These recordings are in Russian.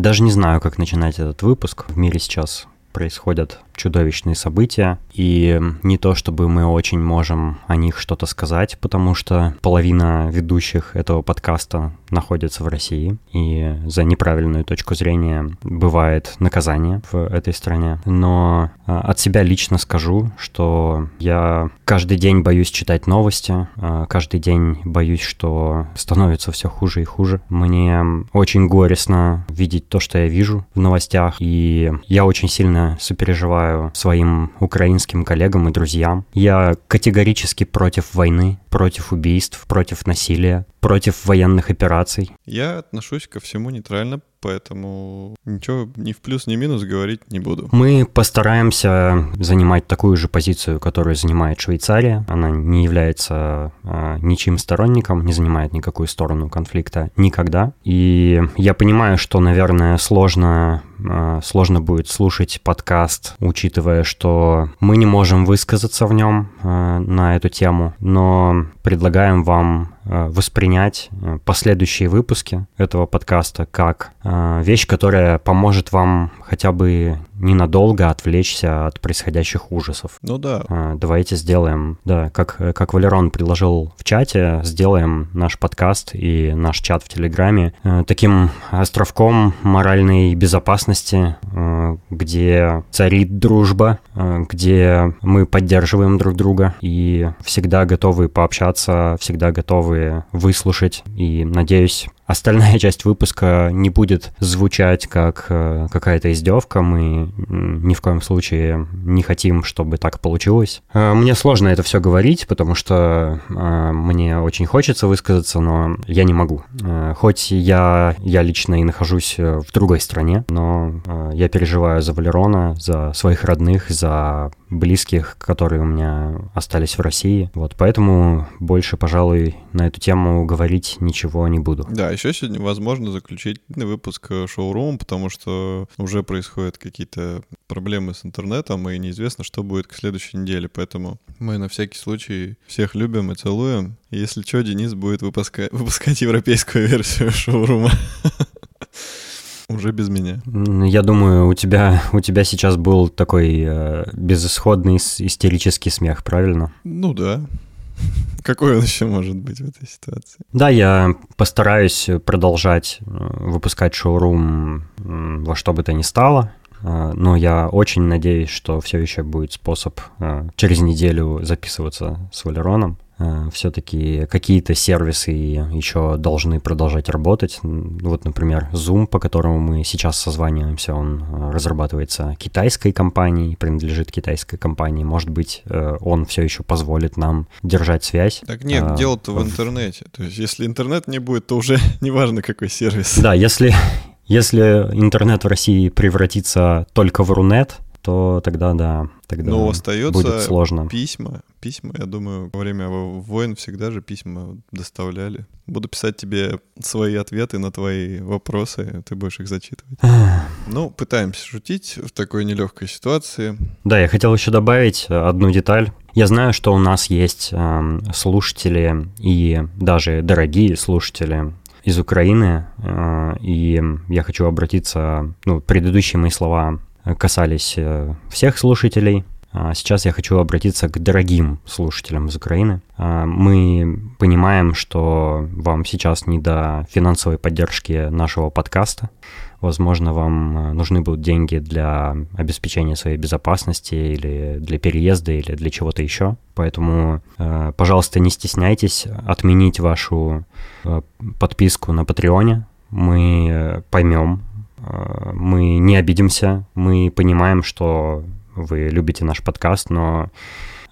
Даже не знаю, как начинать этот выпуск. В мире сейчас происходят чудовищные события, и не то чтобы мы очень можем о них что-то сказать, потому что половина ведущих этого подкаста находится в России, и за неправильную точку зрения бывает наказание в этой стране. Но а, от себя лично скажу, что я каждый день боюсь читать новости, а, каждый день боюсь, что становится все хуже и хуже. Мне очень горестно видеть то, что я вижу в новостях, и я очень сильно сопереживаю желаю своим украинским коллегам и друзьям. Я категорически против войны, против убийств, против насилия, против военных операций. Я отношусь ко всему нейтрально, поэтому ничего ни в плюс, ни минус говорить не буду. Мы постараемся занимать такую же позицию, которую занимает Швейцария. Она не является э, ничьим сторонником, не занимает никакую сторону конфликта никогда. И я понимаю, что, наверное, сложно, э, сложно будет слушать подкаст, учитывая, что мы не можем высказаться в нем э, на эту тему, но предлагаем вам воспринять э, последующие выпуски этого подкаста как э, вещь, которая поможет вам хотя бы ненадолго отвлечься от происходящих ужасов. Ну да. Давайте сделаем, да, как, как Валерон предложил в чате, сделаем наш подкаст и наш чат в Телеграме таким островком моральной безопасности, где царит дружба, где мы поддерживаем друг друга и всегда готовы пообщаться, всегда готовы выслушать. И надеюсь, Остальная часть выпуска не будет звучать как э, какая-то издевка. Мы ни в коем случае не хотим, чтобы так получилось. Э, мне сложно это все говорить, потому что э, мне очень хочется высказаться, но я не могу. Хоть я, я лично и нахожусь в другой стране, но я переживаю за Валерона, за своих родных, за близких, которые у меня остались в России. Вот поэтому больше, пожалуй, на эту тему говорить ничего не буду. Да, еще сегодня, возможно, заключительный выпуск э, шоурум, потому что уже происходят какие-то проблемы с интернетом, и неизвестно, что будет к следующей неделе. Поэтому мы на всякий случай всех любим и целуем. Если что, Денис будет выпуска... выпускать европейскую версию шоурума. Уже без меня. Я думаю, у тебя, у тебя сейчас был такой э, безысходный истерический смех, правильно? Ну да. Какой он еще может быть в этой ситуации? Да, я постараюсь продолжать э, выпускать шоурум во что бы то ни стало. Э, но я очень надеюсь, что все еще будет способ э, через неделю записываться с Валероном. Э, все-таки какие-то сервисы еще должны продолжать работать. Вот, например, Zoom, по которому мы сейчас созваниваемся, он э, разрабатывается китайской компанией, принадлежит китайской компании. Может быть, э, он все еще позволит нам держать связь. Так нет, а, дело-то в интернете. То есть, если интернет не будет, то уже неважно, какой сервис. Да, если, если интернет в России превратится только в Рунет, то тогда да, тогда Но остается будет сложно. письма. Письма, я думаю, во время войн всегда же письма доставляли. Буду писать тебе свои ответы на твои вопросы, ты будешь их зачитывать. ну, пытаемся шутить в такой нелегкой ситуации. Да, я хотел еще добавить одну деталь. Я знаю, что у нас есть э, слушатели и даже дорогие слушатели из Украины, э, и я хочу обратиться, ну, предыдущие мои слова касались э, всех слушателей. А сейчас я хочу обратиться к дорогим слушателям из Украины. А, мы понимаем, что вам сейчас не до финансовой поддержки нашего подкаста. Возможно, вам э, нужны будут деньги для обеспечения своей безопасности или для переезда или для чего-то еще. Поэтому, э, пожалуйста, не стесняйтесь отменить вашу подписку на Патреоне. Мы поймем, мы не обидимся, мы понимаем, что вы любите наш подкаст, но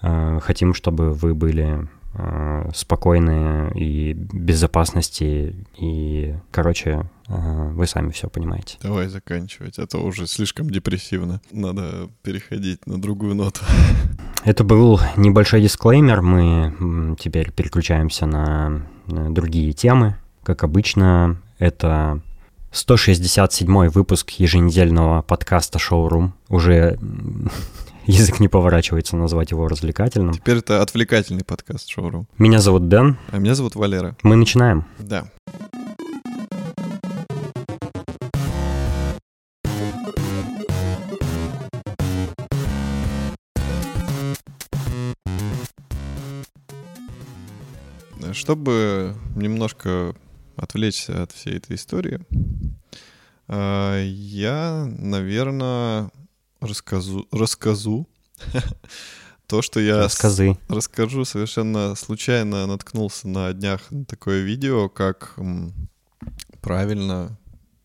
э, хотим, чтобы вы были э, спокойны и безопасности, и, короче, э, вы сами все понимаете. Давай заканчивать, а то уже слишком депрессивно. Надо переходить на другую ноту. Это был небольшой дисклеймер, мы теперь переключаемся на другие темы. Как обычно, это 167 выпуск еженедельного подкаста «Шоурум». Уже язык не поворачивается назвать его развлекательным. Теперь это отвлекательный подкаст «Шоурум». Меня зовут Дэн. А меня зовут Валера. Мы начинаем. Да. Э, чтобы немножко отвлечься от всей этой истории, э, я, наверное, расскажу, расскажу то, что я Рассказы. расскажу совершенно случайно наткнулся на днях на такое видео, как правильно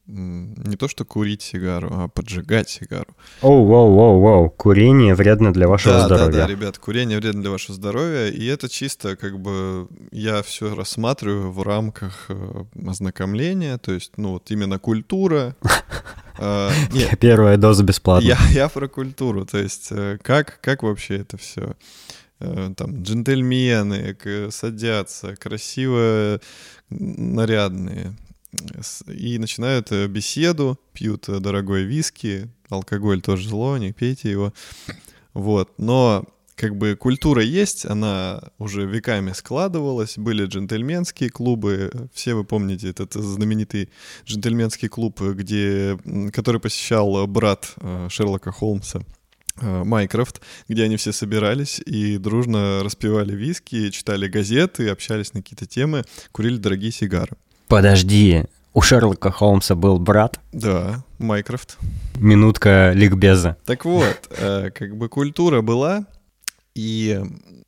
не то что курить сигару, а поджигать сигару. Оу, воу, воу, воу. Курение вредно для вашего да, здоровья. Да, да, ребят, курение вредно для вашего здоровья, и это чисто как бы я все рассматриваю в рамках э, ознакомления, то есть, ну вот именно культура. А, Нет, Первая доза бесплатно. я, я про культуру, то есть э, как, как вообще это все? Там джентльмены садятся, красиво нарядные, и начинают э, беседу, пьют э, дорогой виски, алкоголь тоже зло, не пейте его. Вот, но как бы культура есть, она уже веками складывалась, были джентльменские клубы, все вы помните этот знаменитый джентльменский клуб, где, который посещал брат э, Шерлока Холмса, Майкрофт, где они все собирались и дружно распивали виски, читали газеты, общались на какие-то темы, курили дорогие сигары. Подожди, у Шерлока Холмса был брат. Да, Майкрофт. Минутка ликбеза. Так вот, э, как бы культура была, и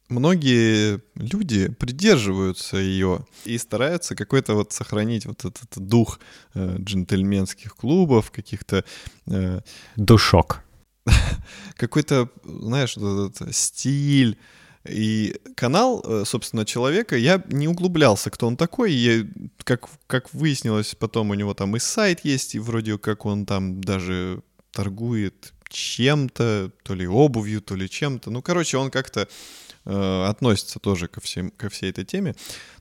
многие люди придерживаются ее и стараются какой-то вот сохранить вот этот дух э, джентльменских клубов, каких-то э, Душок. какой-то, знаешь, вот этот стиль. И канал, э, собственно, человека, я не углублялся, кто он такой. Я, как, как выяснилось, потом у него там и сайт есть, и вроде как он там даже торгует чем-то, то ли обувью, то ли чем-то. Ну, короче, он как-то э, относится тоже ко, всем, ко всей этой теме.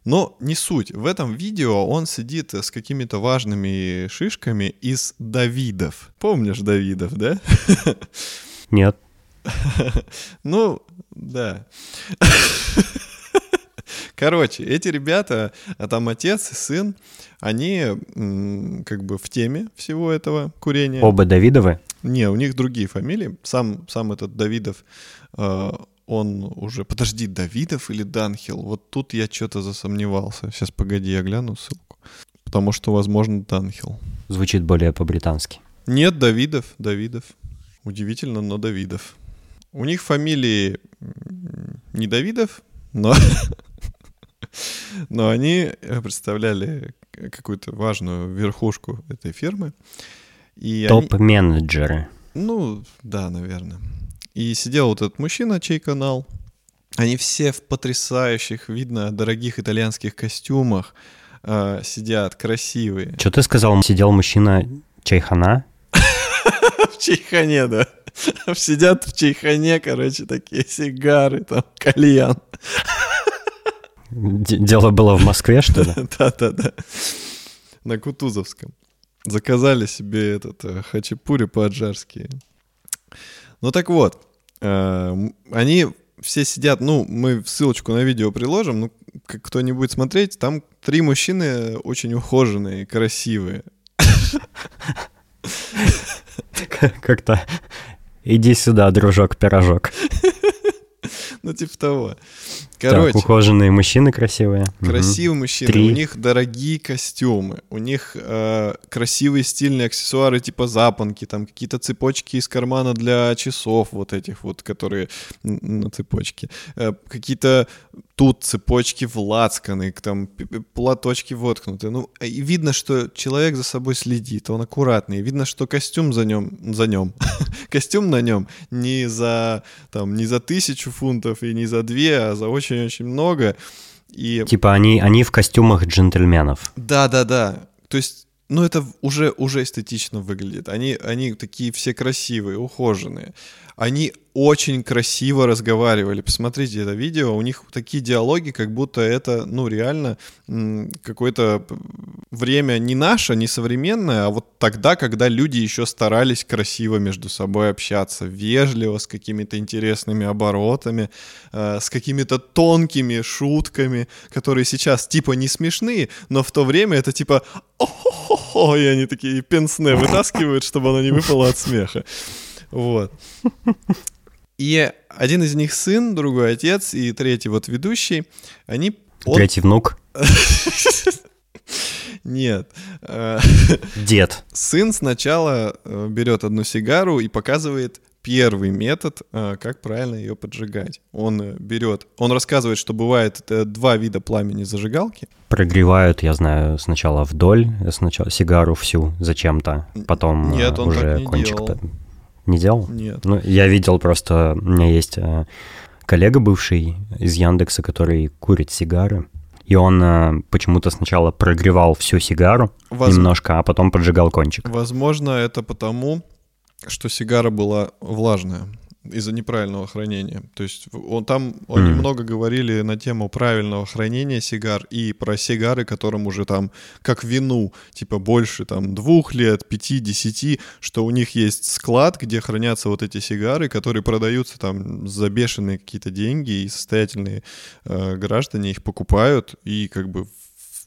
Но не суть. В этом видео он сидит с какими-то важными шишками из Давидов. Помнишь Давидов, да? Нет. Ну, да. Короче, эти ребята, а там отец и сын, они как бы в теме всего этого курения. Оба Давидовы? Не, у них другие фамилии. Сам, сам этот Давидов, э, он уже... Подожди, Давидов или Данхил? Вот тут я что-то засомневался. Сейчас, погоди, я гляну ссылку. Потому что, возможно, Данхил. Звучит более по-британски. Нет, Давидов, Давидов. Удивительно, но Давидов. У них фамилии не Давидов, но, но они представляли какую-то важную верхушку этой фирмы. И они- Топ-менеджеры. ну, да, наверное. И сидел вот этот мужчина, чей канал. Они все в потрясающих, видно, дорогих итальянских костюмах э, сидят, красивые. Что ты сказал? Сидел мужчина Чайхана? В чайхане, да. Сидят в чайхане, короче, такие сигары, там, кальян. Дело было в Москве, что ли? Да-да-да. На Кутузовском. Заказали себе этот э, хачапури по-аджарски. Ну так вот, э, они все сидят, ну, мы ссылочку на видео приложим, ну, кто не будет смотреть, там три мужчины очень ухоженные, красивые. Как-то иди сюда, дружок-пирожок. Ну, типа того. Так, Короче, ухоженные мужчины красивые. Красивые мужчины, Три. у них дорогие костюмы, у них э, красивые стильные аксессуары типа запонки, там какие-то цепочки из кармана для часов вот этих вот, которые на цепочке, Э, какие-то тут цепочки в лацканы, там платочки воткнуты. Ну, и видно, что человек за собой следит, он аккуратный. Видно, что костюм за нем, за нем, костюм на нем не за там не за тысячу фунтов и не за две, а за очень-очень много. И Типа они, они в костюмах джентльменов. да, да, да. То есть, ну это уже уже эстетично выглядит. Они они такие все красивые, ухоженные. Они очень красиво разговаривали. Посмотрите это видео, у них такие диалоги, как будто это, ну, реально какое-то время не наше, не современное, а вот тогда, когда люди еще старались красиво между собой общаться, вежливо, с какими-то интересными оборотами, э, с какими-то тонкими шутками, которые сейчас типа не смешные, но в то время это типа о и они такие пенсне вытаскивают, чтобы оно не выпало от смеха. Вот. И один из них сын, другой отец и третий вот ведущий, они Он- Третий внук. Нет. Дед. Сын сначала э, берет одну сигару и показывает первый метод, э, как правильно ее поджигать. Он э, берет, он рассказывает, что бывает два вида пламени зажигалки. Прогревают, я знаю, сначала вдоль, сначала сигару всю зачем-то, потом Нет, он уже так не кончик. делал. Не делал? Нет. Ну, я видел просто, у меня есть э, коллега бывший из Яндекса, который курит сигары, и он э, почему-то сначала прогревал всю сигару Воз- немножко, а потом поджигал кончик. Возможно, это потому, что сигара была влажная из-за неправильного хранения. То есть он там они Мгм. много говорили на тему правильного хранения сигар и про сигары, которым уже там как вину, типа больше там двух лет, пяти, десяти, что у них есть склад, где хранятся вот эти сигары, которые продаются там за бешеные какие-то деньги, и состоятельные э, граждане их покупают и как бы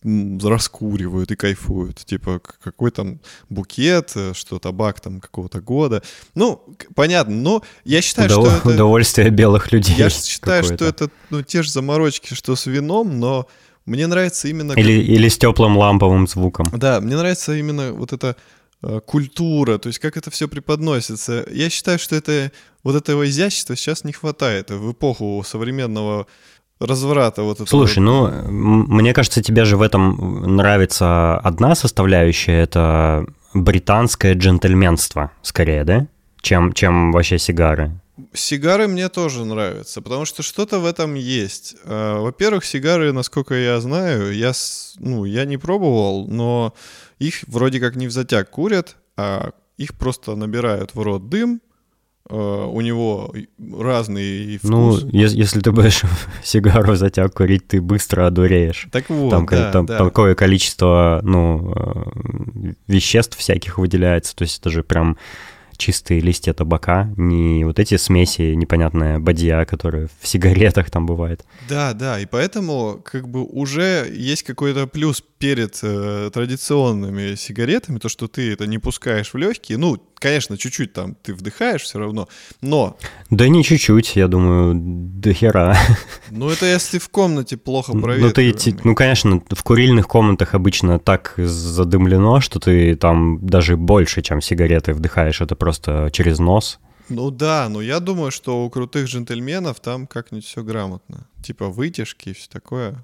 раскуривают и кайфуют. Типа, какой там букет, э, что табак там какого-то года. Ну, понятно, но я считаю, Удов- что это... Удовольствие белых людей. Я считаю, что это ну, те же заморочки, что с вином, но мне нравится именно... Или, или с теплым ламповым звуком. Да, мне нравится именно вот эта э, культура, то есть как это все преподносится. Я считаю, что это вот этого изящества сейчас не хватает в эпоху современного разврата вот этого. Слушай, ну, мне кажется, тебе же в этом нравится одна составляющая, это британское джентльменство, скорее, да? Чем, чем вообще сигары. Сигары мне тоже нравятся, потому что что-то в этом есть. Э, Во-первых, сигары, насколько я знаю, я, ну, я не пробовал, но их вроде как не в затяг курят, а их просто набирают в рот дым, у него разный и Ну, вкус. ес- если ты будешь сигару затяг курить, ты быстро одуреешь. так вот, Там, да, там да. такое количество, ну, э, веществ всяких выделяется, то есть это же прям чистые листья табака, не вот эти смеси, непонятная бадья, которые в сигаретах там бывает. Да, да, и поэтому как бы уже есть какой-то плюс перед э, традиционными сигаретами, то, что ты это не пускаешь в легкие. Ну, конечно, чуть-чуть там ты вдыхаешь все равно, но Да не чуть-чуть, я думаю, до хера. Ну, это если в комнате плохо Ну, ты, проветриваемый. ти- ну, конечно, в курильных комнатах обычно так задымлено, что ты там даже больше, чем сигареты вдыхаешь, это просто через нос. Ну да, но я думаю, что у крутых джентльменов там как-нибудь все грамотно. Типа вытяжки и все такое.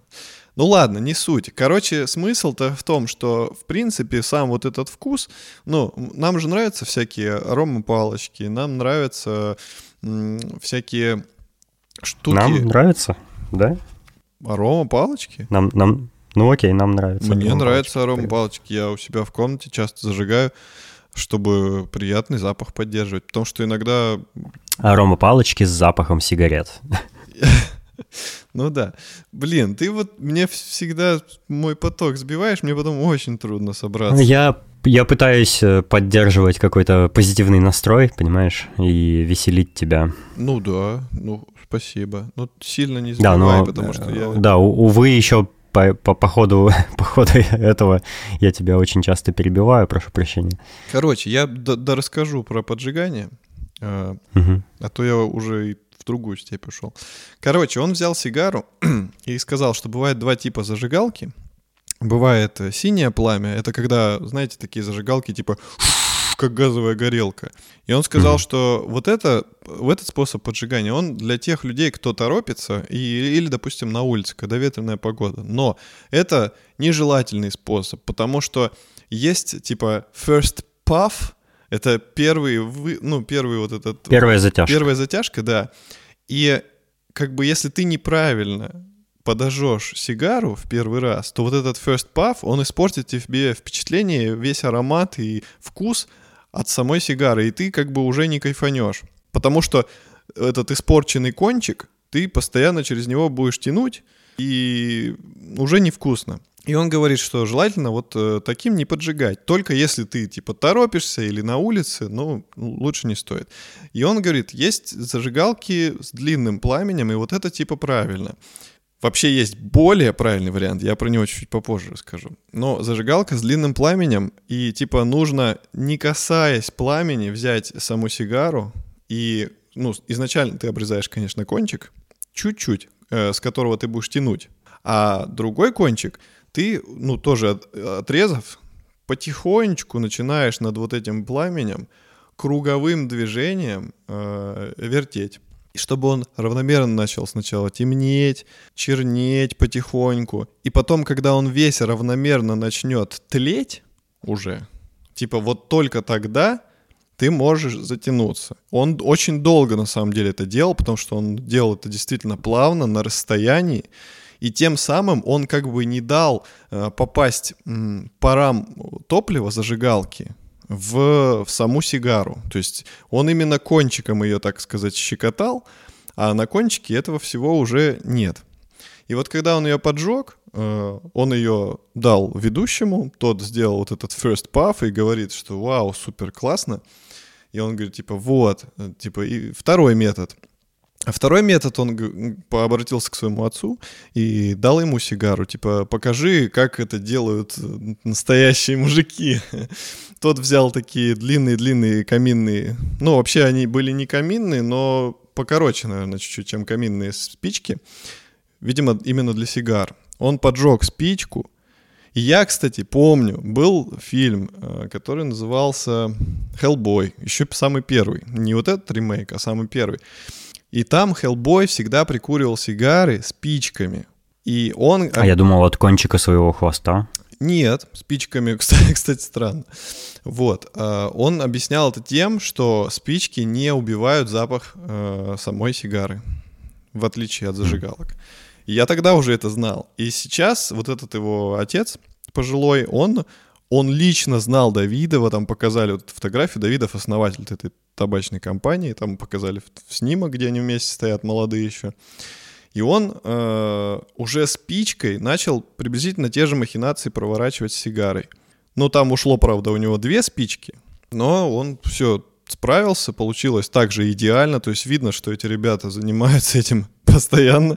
Ну ладно, не суть. Короче, смысл-то в том, что, в принципе, сам вот этот вкус, ну, нам же нравятся всякие аромапалочки, нам нравятся м, всякие штуки. Нам нравится, да? Аромапалочки? Нам, нам, ну окей, нам нравится. Мне нравятся аромапалочки. Я у себя в комнате часто зажигаю, чтобы приятный запах поддерживать. Потому что иногда Аромапалочки с запахом сигарет. Ну да. Блин, ты вот мне всегда мой поток сбиваешь, мне потом очень трудно собраться. Я, я пытаюсь э, поддерживать какой-то позитивный настрой, понимаешь, и веселить тебя. Ну да, ну спасибо. Ну сильно не Да, сбивай, но, потому что э, я... да, увы, еще по, по, по ходу, по ходу этого я тебя очень часто перебиваю, прошу прощения. Короче, я да расскажу про поджигание, Мгм. а то я уже и в другую степь ушел. Короче, он взял сигару и сказал, что бывает два типа зажигалки. Бывает э, синее пламя, это когда, знаете, такие зажигалки типа как газовая горелка. И он сказал, что вот это, в этот способ поджигания, он для тех людей, кто торопится, и, или, допустим, на улице, когда ветреная погода. Но это нежелательный способ, потому что есть типа first puff, это первый, вы, ну, первый вот этот... Первая затяжка. Первая затяжка, да. И как бы если ты неправильно подожжешь сигару в первый раз, то вот этот first puff, он испортит тебе впечатление, весь аромат и вкус от самой сигары, и ты как бы уже не кайфанешь. Потому что этот испорченный кончик, ты постоянно через него будешь тянуть, и уже невкусно. И он говорит, что желательно вот э, таким не поджигать. Только если ты типа торопишься или на улице, ну, лучше не стоит. И он говорит, есть зажигалки с длинным пламенем, и вот это типа правильно. Вообще есть более правильный вариант, я про него чуть попозже расскажу. Но зажигалка с длинным пламенем, и типа нужно, не касаясь пламени, взять саму сигару, и, ну, изначально ты обрезаешь, конечно, кончик, чуть-чуть, э, с которого ты будешь тянуть. А другой кончик ты, ну, тоже отрезав, потихонечку начинаешь над вот этим пламенем круговым движением э, вертеть. Чтобы он равномерно начал сначала темнеть, чернеть потихоньку. И потом, когда он весь равномерно начнет тлеть уже, типа вот только тогда ты можешь затянуться. Он очень долго на самом деле это делал, потому что он делал это действительно плавно, на расстоянии. И тем самым он как бы не дал э, попасть парам топлива, зажигалки, в, в саму сигару. То есть он именно кончиком ее, так сказать, щекотал, а на кончике этого всего уже нет. И вот когда он ее поджег, э, он ее дал ведущему, тот сделал вот этот first puff и говорит, что вау, супер классно. И он говорит, типа, вот, э, типа, и второй метод. А второй метод, он обратился к своему отцу и дал ему сигару, типа, покажи, как это делают э, настоящие мужики. Тот взял такие длинные-длинные каминные, ну, вообще они были не каминные, но покороче, наверное, чуть-чуть, чем каминные спички. Видимо, именно для сигар. Он поджег спичку, и я, кстати, помню, был фильм, э, который назывался «Хеллбой», еще самый первый. Не вот этот ремейк, а самый первый. И там Хеллбой всегда прикуривал сигары спичками. И он... А я думал, от кончика своего хвоста. Нет, спичками, кстати, кстати, странно. Вот. Э, он объяснял это тем, что спички не убивают запах э, самой сигары, в отличие от зажигалок. И я тогда уже это знал. И сейчас вот этот его отец пожилой, он, он лично знал Давидова, там показали вот фотографию, Давидов основатель этой табачной компании, там показали снимок, где они вместе стоят, молодые еще. И он э, уже спичкой начал приблизительно те же махинации проворачивать сигарой. Ну, там ушло, правда, у него две спички, но он все справился, получилось так же идеально, то есть видно, что эти ребята занимаются этим постоянно.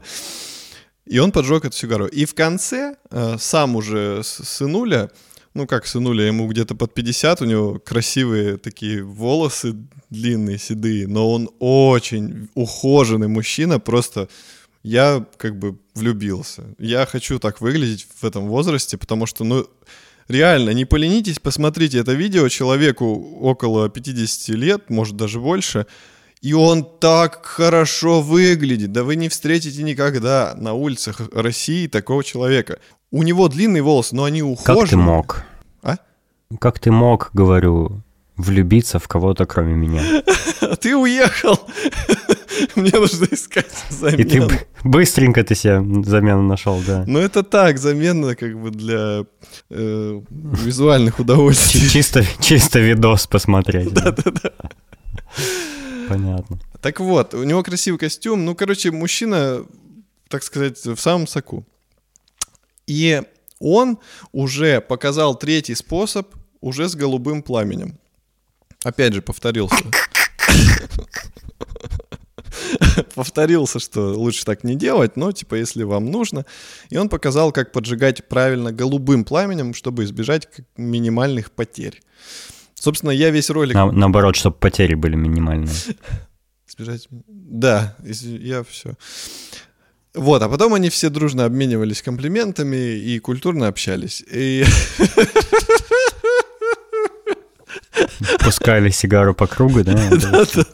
И он поджег эту сигару. И в конце э, сам уже сынуля, ну как сынуля, ему где-то под 50, у него красивые такие волосы длинные, седые, но он очень ухоженный мужчина, просто я как бы влюбился. Я хочу так выглядеть в этом возрасте, потому что, ну, реально, не поленитесь, посмотрите это видео человеку около 50 лет, может даже больше, и он так хорошо выглядит. Да вы не встретите никогда на улицах России такого человека. У него длинные волосы, но они ухоженные. Как ты мог? А? Как ты мог, говорю, влюбиться в кого-то, кроме меня? Ты уехал. Мне нужно искать замену. И ты быстренько ты себе замену нашел, да. Ну это так, замена как бы для э, визуальных удовольствий. Чисто, чисто видос посмотреть. Да-да-да. Понятно. Так вот, у него красивый костюм. Ну, короче, мужчина, так сказать, в самом соку. И он уже показал третий способ уже с голубым пламенем. Опять же, повторился. Повторился, что лучше так не делать, но типа если вам нужно. И он показал, как поджигать правильно голубым пламенем, чтобы избежать минимальных потерь. Собственно, я весь ролик... На, наоборот, чтобы потери были минимальные. Избежать... Да, я все. Вот, а потом они все дружно обменивались комплиментами и культурно общались. И... Пускали сигару по кругу, да? Да, да.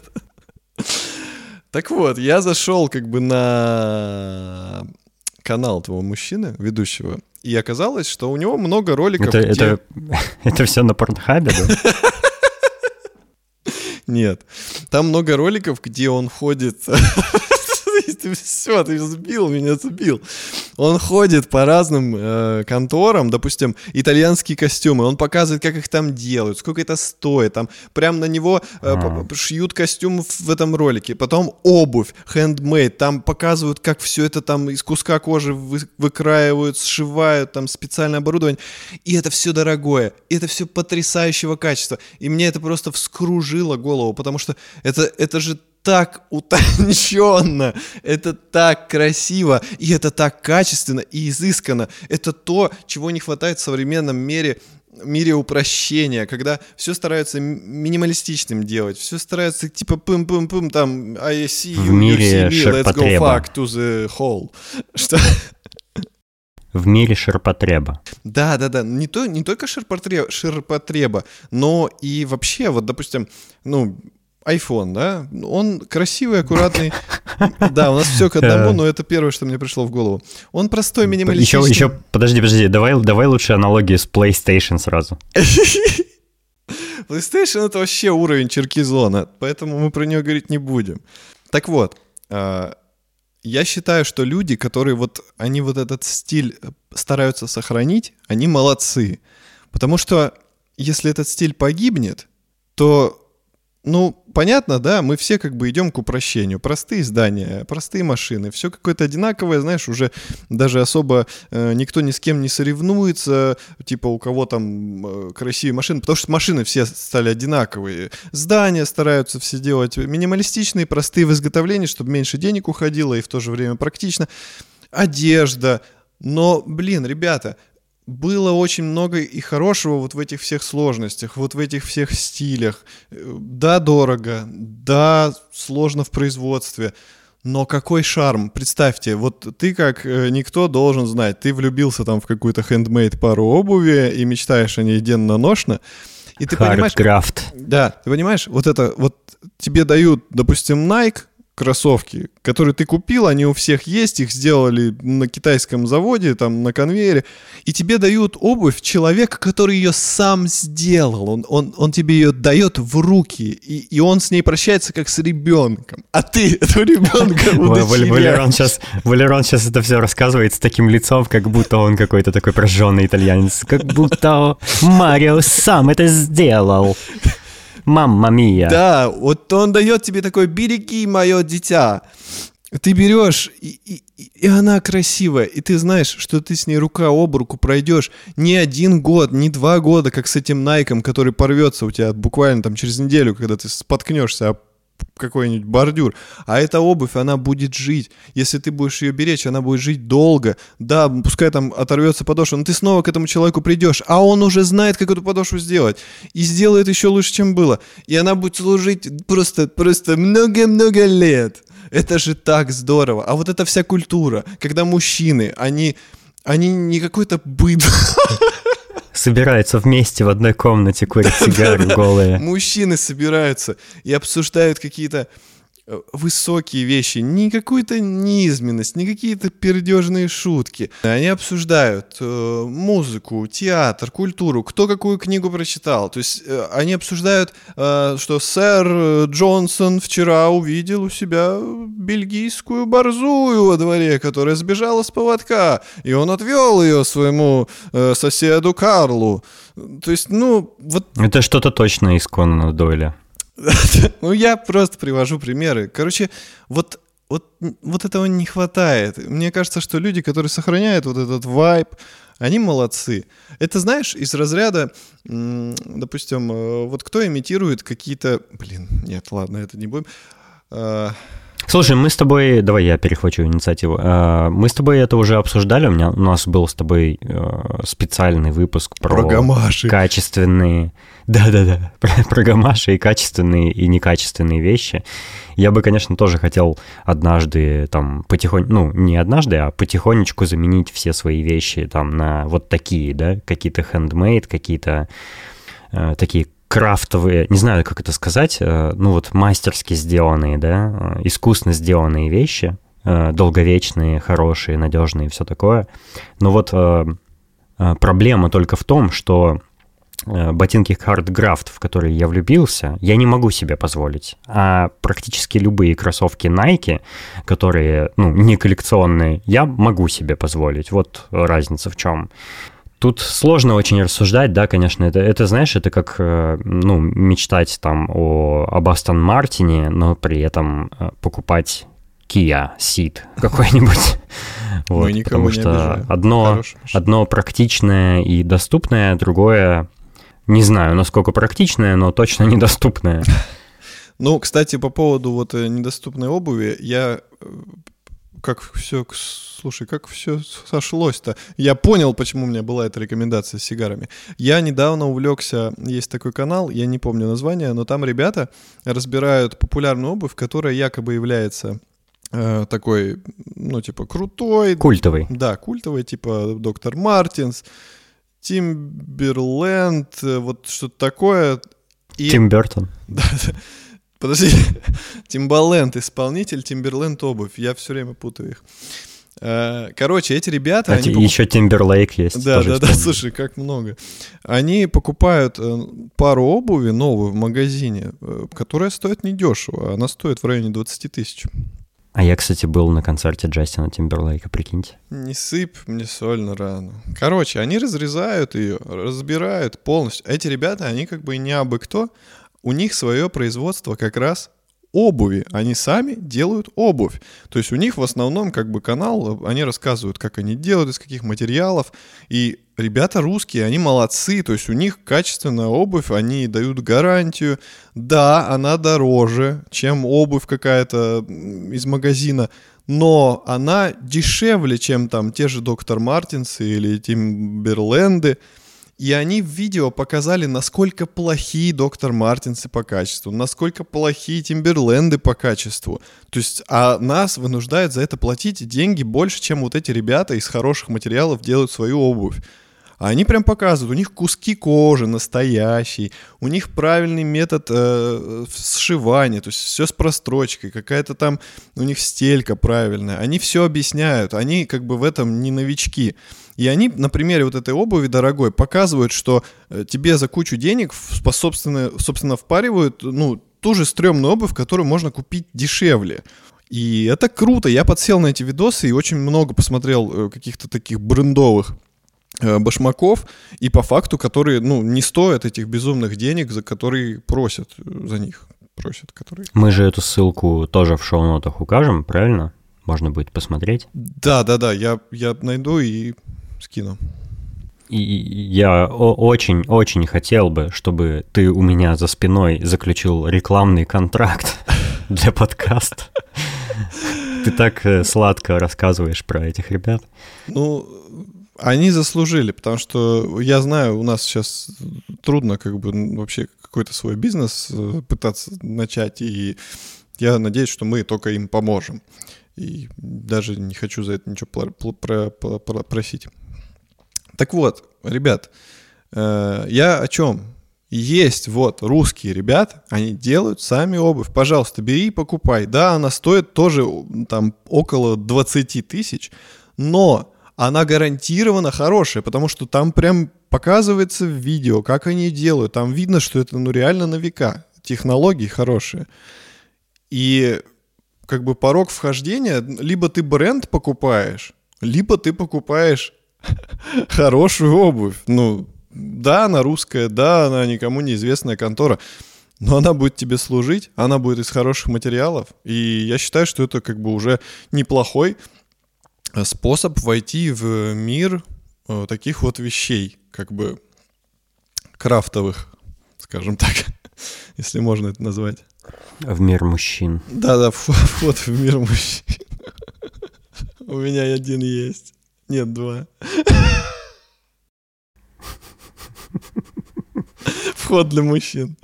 Так вот, я зашел как бы на канал этого мужчины, ведущего, и оказалось, что у него много роликов. Это, где... это, это все на порнхабе, да? Нет. Там много роликов, где он ходит ты все, ты сбил меня, сбил. Он ходит по разным э, конторам, допустим, итальянские костюмы, он показывает, как их там делают, сколько это стоит, там прям на него э, шьют костюм в этом ролике, потом обувь, handmade, там показывают, как все это там из куска кожи вы, выкраивают, сшивают, там специальное оборудование, и это все дорогое, и это все потрясающего качества, и мне это просто вскружило голову, потому что это, это же так утонченно, это так красиво, и это так качественно и изысканно. Это то, чего не хватает в современном мире мире упрощения, когда все стараются минималистичным делать, все стараются типа пым-пым-пым, там, I see you, в мире you see me, let's go fuck to the hole. Что? в мире ширпотреба. Да, да, да. Не, то, не только ширпотреба, ширпотреба, но и вообще, вот, допустим, ну, iPhone, да, он красивый, аккуратный. Да, у нас все к одному, но это первое, что мне пришло в голову. Он простой, минималистичный. Еще, еще, подожди, подожди, давай, давай лучше аналогию с PlayStation сразу. PlayStation это вообще уровень Черкизона, поэтому мы про нее говорить не будем. Так вот, а, я считаю, что люди, которые вот, они вот этот стиль стараются сохранить, они молодцы. Потому что если этот стиль погибнет, то ну, понятно, да, мы все как бы идем к упрощению. Простые здания, простые машины, все какое-то одинаковое, знаешь, уже даже особо э, никто ни с кем не соревнуется, типа у кого там э, красивые машины, потому что машины все стали одинаковые. Здания стараются все делать минималистичные, простые в изготовлении, чтобы меньше денег уходило и в то же время практично. Одежда, но, блин, ребята, было очень много и хорошего вот в этих всех сложностях, вот в этих всех стилях. Да, дорого, да, сложно в производстве, но какой шарм? Представьте, вот ты как э, никто должен знать, ты влюбился там в какую-то хендмейд пару обуви и мечтаешь о ней денно-ношно, и ты понимаешь... Да, ты понимаешь, вот это, вот тебе дают, допустим, Nike, кроссовки, которые ты купил, они у всех есть, их сделали на китайском заводе, там на конвейере, и тебе дают обувь человека, который ее сам сделал, он, он, он тебе ее дает в руки, и, и он с ней прощается как с ребенком, а ты этого ребенка Валерон сейчас, Валерон сейчас это все рассказывает с таким лицом, как будто он какой-то такой прожженный итальянец, как будто Марио сам это сделал. Мамма мия. Да, вот он дает тебе такой «береги мое дитя». Ты берешь, и, и, и она красивая, и ты знаешь, что ты с ней рука об руку пройдешь не один год, не два года, как с этим Найком, который порвется у тебя буквально там через неделю, когда ты споткнешься какой-нибудь бордюр. А эта обувь, она будет жить. Если ты будешь ее беречь, она будет жить долго. Да, пускай там оторвется подошва, но ты снова к этому человеку придешь, а он уже знает, как эту подошву сделать. И сделает еще лучше, чем было. И она будет служить просто, просто много-много лет. Это же так здорово. А вот эта вся культура, когда мужчины, они, они не какой-то быт. собираются вместе в одной комнате, курят сигары голые. Мужчины собираются и обсуждают какие-то высокие вещи, не какую-то низменность, не какие-то пердежные шутки. Они обсуждают э, музыку, театр, культуру, кто какую книгу прочитал. То есть э, они обсуждают, э, что сэр Джонсон вчера увидел у себя бельгийскую борзую во дворе, которая сбежала с поводка, и он отвел ее своему э, соседу Карлу. То есть, ну, вот... Это что-то точно из Конана Дойля. ну, я просто привожу примеры. Короче, вот, вот, вот этого не хватает. Мне кажется, что люди, которые сохраняют вот этот вайб, они молодцы. Это, знаешь, из разряда, допустим, э, вот кто имитирует какие-то... Блин, нет, ладно, это не будем. Слушай, мы с тобой, давай я перехвачу инициативу. А, мы с тобой это уже обсуждали. У меня у нас был с тобой э, специальный выпуск про, про гамаши. качественные, да-да-да, про, про гамаши и качественные и некачественные вещи. Я бы, конечно, тоже хотел однажды там потихоньку, ну не однажды, а потихонечку заменить все свои вещи там на вот такие, да, какие-то handmade, какие-то э, такие крафтовые, не знаю, как это сказать, э, ну вот мастерски сделанные, да, э, искусно сделанные вещи, э, долговечные, хорошие, надежные, все такое. Но вот проблема только в том, что ботинки Hardgraft, в которые я влюбился, я не могу себе позволить. А практически любые кроссовки Nike, которые, ну, не коллекционные, я могу себе позволить. Вот разница в чем. Тут сложно очень рассуждать, да, конечно, это, это знаешь, это как, э, ну, мечтать там о, об Астон Мартине, но при этом э, покупать Kia Ceed какой-нибудь. Вот, потому что одно, одно практичное и доступное, другое, не знаю, насколько практичное, но точно недоступное. Ну, кстати, по поводу вот э, недоступной обуви, я как все, слушай, как все сошлось-то. Я понял, почему у меня была эта рекомендация с сигарами. Я недавно увлекся, есть такой канал, я не помню название, но там ребята разбирают популярную обувь, которая якобы является э, такой, ну, типа, крутой. Культовый. Да, культовый, типа доктор Мартинс, Тимберленд, э, вот что-то такое. И... Тим Бертон. Да, подожди, Тимбаленд исполнитель, Тимберленд обувь, я все время путаю их. Э, короче, эти ребята... А они покуп... Еще Тимберлейк есть. Да, да, да, слушай, как много. Они покупают э, пару обуви новую в магазине, которая стоит недешево. Она стоит в районе 20 тысяч. А я, кстати, был на концерте Джастина Тимберлейка, прикиньте. Не сыпь мне соль на рану. Короче, они разрезают ее, разбирают полностью. Эти ребята, они как бы не абы кто. У них свое производство как раз обуви. Они сами делают обувь. То есть у них в основном как бы канал, они рассказывают, как они делают, из каких материалов. И ребята русские, они молодцы. То есть у них качественная обувь, они дают гарантию. Да, она дороже, чем обувь какая-то из магазина. Но она дешевле, чем там те же Доктор Мартинсы или Тимберленды. И они в видео показали, насколько плохие Доктор Мартинсы по качеству, насколько плохие Тимберленды по качеству. То есть, а нас вынуждают за это платить деньги больше, чем вот эти ребята из хороших материалов делают свою обувь. А они прям показывают, у них куски кожи настоящие, у них правильный метод э, сшивания, то есть все с прострочкой, какая-то там у них стелька правильная. Они все объясняют, они как бы в этом не новички. И они на примере вот этой обуви дорогой показывают, что э, тебе за кучу денег собственно, собственно впаривают ну, ту же стрёмную обувь, которую можно купить дешевле. И это круто. Я подсел на эти видосы и очень много посмотрел э, каких-то таких брендовых э, башмаков, и по факту, которые, ну, не стоят этих безумных денег, за которые просят за них. Просят, которые... Мы же эту ссылку тоже в шоу-нотах укажем, правильно? Можно будет посмотреть. Да, да, да, я, я найду и скину. И я очень-очень хотел бы, чтобы ты у меня за спиной заключил рекламный контракт для подкаста. Ты так э, сладко рассказываешь про этих ребят. Ну, они заслужили, потому что я знаю, у нас сейчас трудно как бы вообще какой-то свой бизнес э, пытаться начать, и я надеюсь, что мы только им поможем. И даже не хочу за это ничего про про про просить. Так вот, ребят, э, я о чем? Есть вот русские ребята, они делают сами обувь. Пожалуйста, бери и покупай. Да, она стоит тоже там около 20 тысяч, но она гарантированно хорошая, потому что там прям показывается в видео, как они делают. Там видно, что это ну реально на века. Технологии хорошие. И как бы порог вхождения, либо ты бренд покупаешь, либо ты покупаешь хорошую обувь. Ну, да, она русская, да, она никому неизвестная контора, но она будет тебе служить, она будет из хороших материалов, и я считаю, что это как бы уже неплохой э, способ войти в мир э, таких вот вещей, как бы крафтовых, скажем так, если можно это назвать. В мир мужчин. Да-да, вход в мир мужчин. У меня один есть. Нет, два. Вход для мужчин.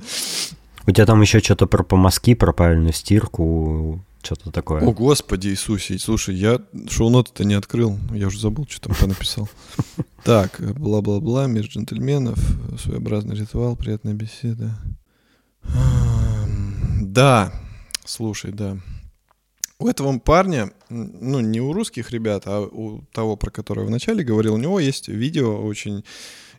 У тебя там еще что-то про помазки, про правильную стирку, что-то такое. О, Господи Иисусе, слушай, я шоу-ноты-то не открыл, я уже забыл, что там написал. Так, бла-бла-бла, мир джентльменов, своеобразный ритуал, приятная беседа. Да, слушай, да. У этого парня, ну, не у русских ребят, а у того, про которого я вначале говорил, у него есть видео очень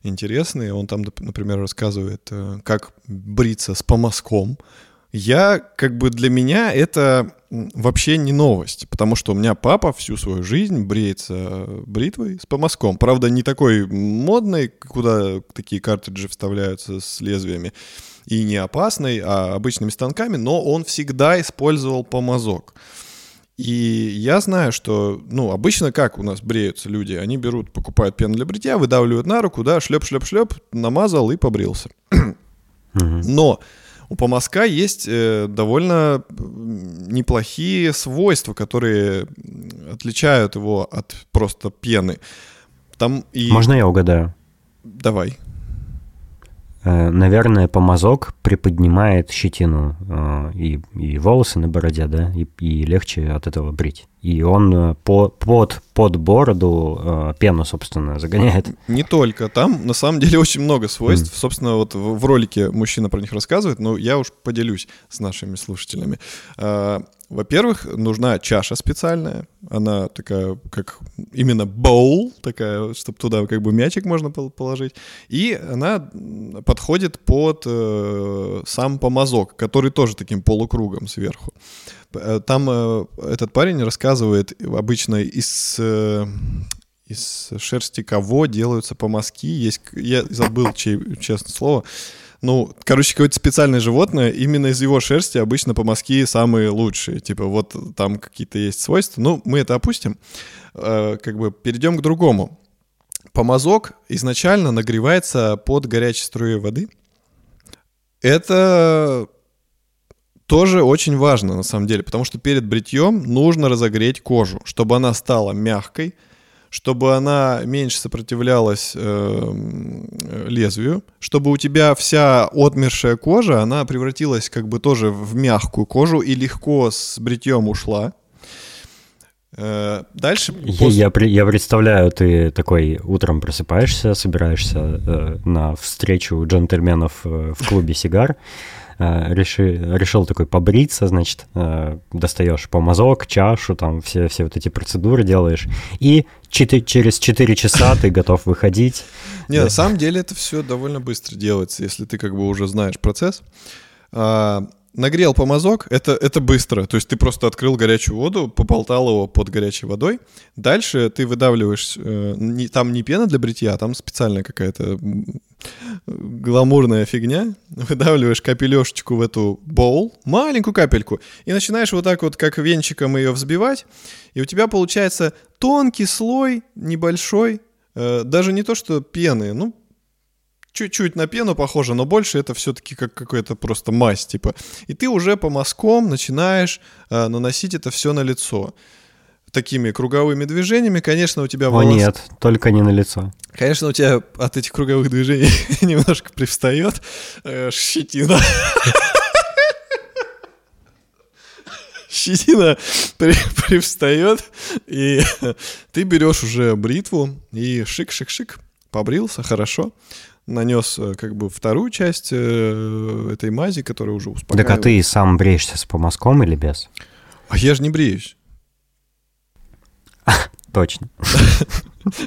интересные. Он там, например, рассказывает, э, как бриться с помазком. Я, как бы для меня это вообще не новость, потому что у меня папа всю свою жизнь бреется бритвой с помазком. Правда, не такой модный, куда такие картриджи вставляются с лезвиями, и не опасный, а обычными станками, но он всегда использовал помазок. И я знаю, что, ну, обычно как у нас бреются люди? Они берут, покупают пену для бритья, выдавливают на руку, да, шлеп-шлеп-шлеп, намазал и побрился. Но у помазка есть э, довольно неплохие свойства, которые отличают его от просто пены. Там и... Можно я угадаю? Давай. Э, наверное, помазок приподнимает щетину э, и, и волосы на бороде, да, и, и легче от этого брить. И он э, по, под, под бороду пену, собственно, загоняет. Не только. Там, на самом деле, очень много свойств. Mm. Собственно, вот в, в ролике мужчина про них рассказывает, но я уж поделюсь с нашими слушателями. Во-первых, нужна чаша специальная. Она такая, как именно боул, такая, чтобы туда как бы мячик можно положить. И она подходит под э, сам помазок, который тоже таким полукругом сверху. Э, там э, этот парень рассказывает обычно из... Э, из шерсти кого делаются помазки. Есть, я забыл, чей, честное слово. Ну, короче, какое-то специальное животное, именно из его шерсти обычно помазки самые лучшие. Типа вот там какие-то есть свойства. Ну, мы это опустим. Э, как бы перейдем к другому. Помазок изначально нагревается под горячей струей воды. Это тоже очень важно на самом деле, потому что перед бритьем нужно разогреть кожу, чтобы она стала мягкой, чтобы она меньше сопротивлялась э, лезвию, чтобы у тебя вся отмершая кожа, она превратилась как бы тоже в мягкую кожу и легко с бритьем ушла. Э, дальше... После... Я, я, я представляю, ты такой утром просыпаешься, собираешься э, на встречу джентльменов э, в клубе «Сигар», реши, решил такой побриться, значит, э, достаешь помазок, чашу, там все, все вот эти процедуры делаешь, и 4, через 4 часа ты готов выходить. Не, на самом деле это все довольно быстро делается, если ты как бы уже знаешь процесс. Нагрел помазок, это, это быстро. То есть ты просто открыл горячую воду, поболтал его под горячей водой. Дальше ты выдавливаешь, э, не, там не пена для бритья, а там специальная какая-то гламурная фигня. Выдавливаешь капелешечку в эту боул, маленькую капельку, и начинаешь вот так вот, как венчиком ее взбивать. И у тебя получается тонкий слой, небольшой, э, даже не то, что пены, ну, чуть-чуть на пену похоже, но больше это все-таки как какая-то просто мазь, типа. И ты уже по мазкам начинаешь э, наносить это все на лицо. Такими круговыми движениями, конечно, у тебя волос... О нет, только не на лицо. Конечно, у тебя от этих круговых движений немножко привстает э, щетина. щетина при, привстает, и ты берешь уже бритву и шик-шик-шик, побрился, хорошо нанес э, как бы вторую часть э, этой мази, которая уже успокаивает. Так а ты сам бреешься с помазком или без? А я же не бреюсь. Точно.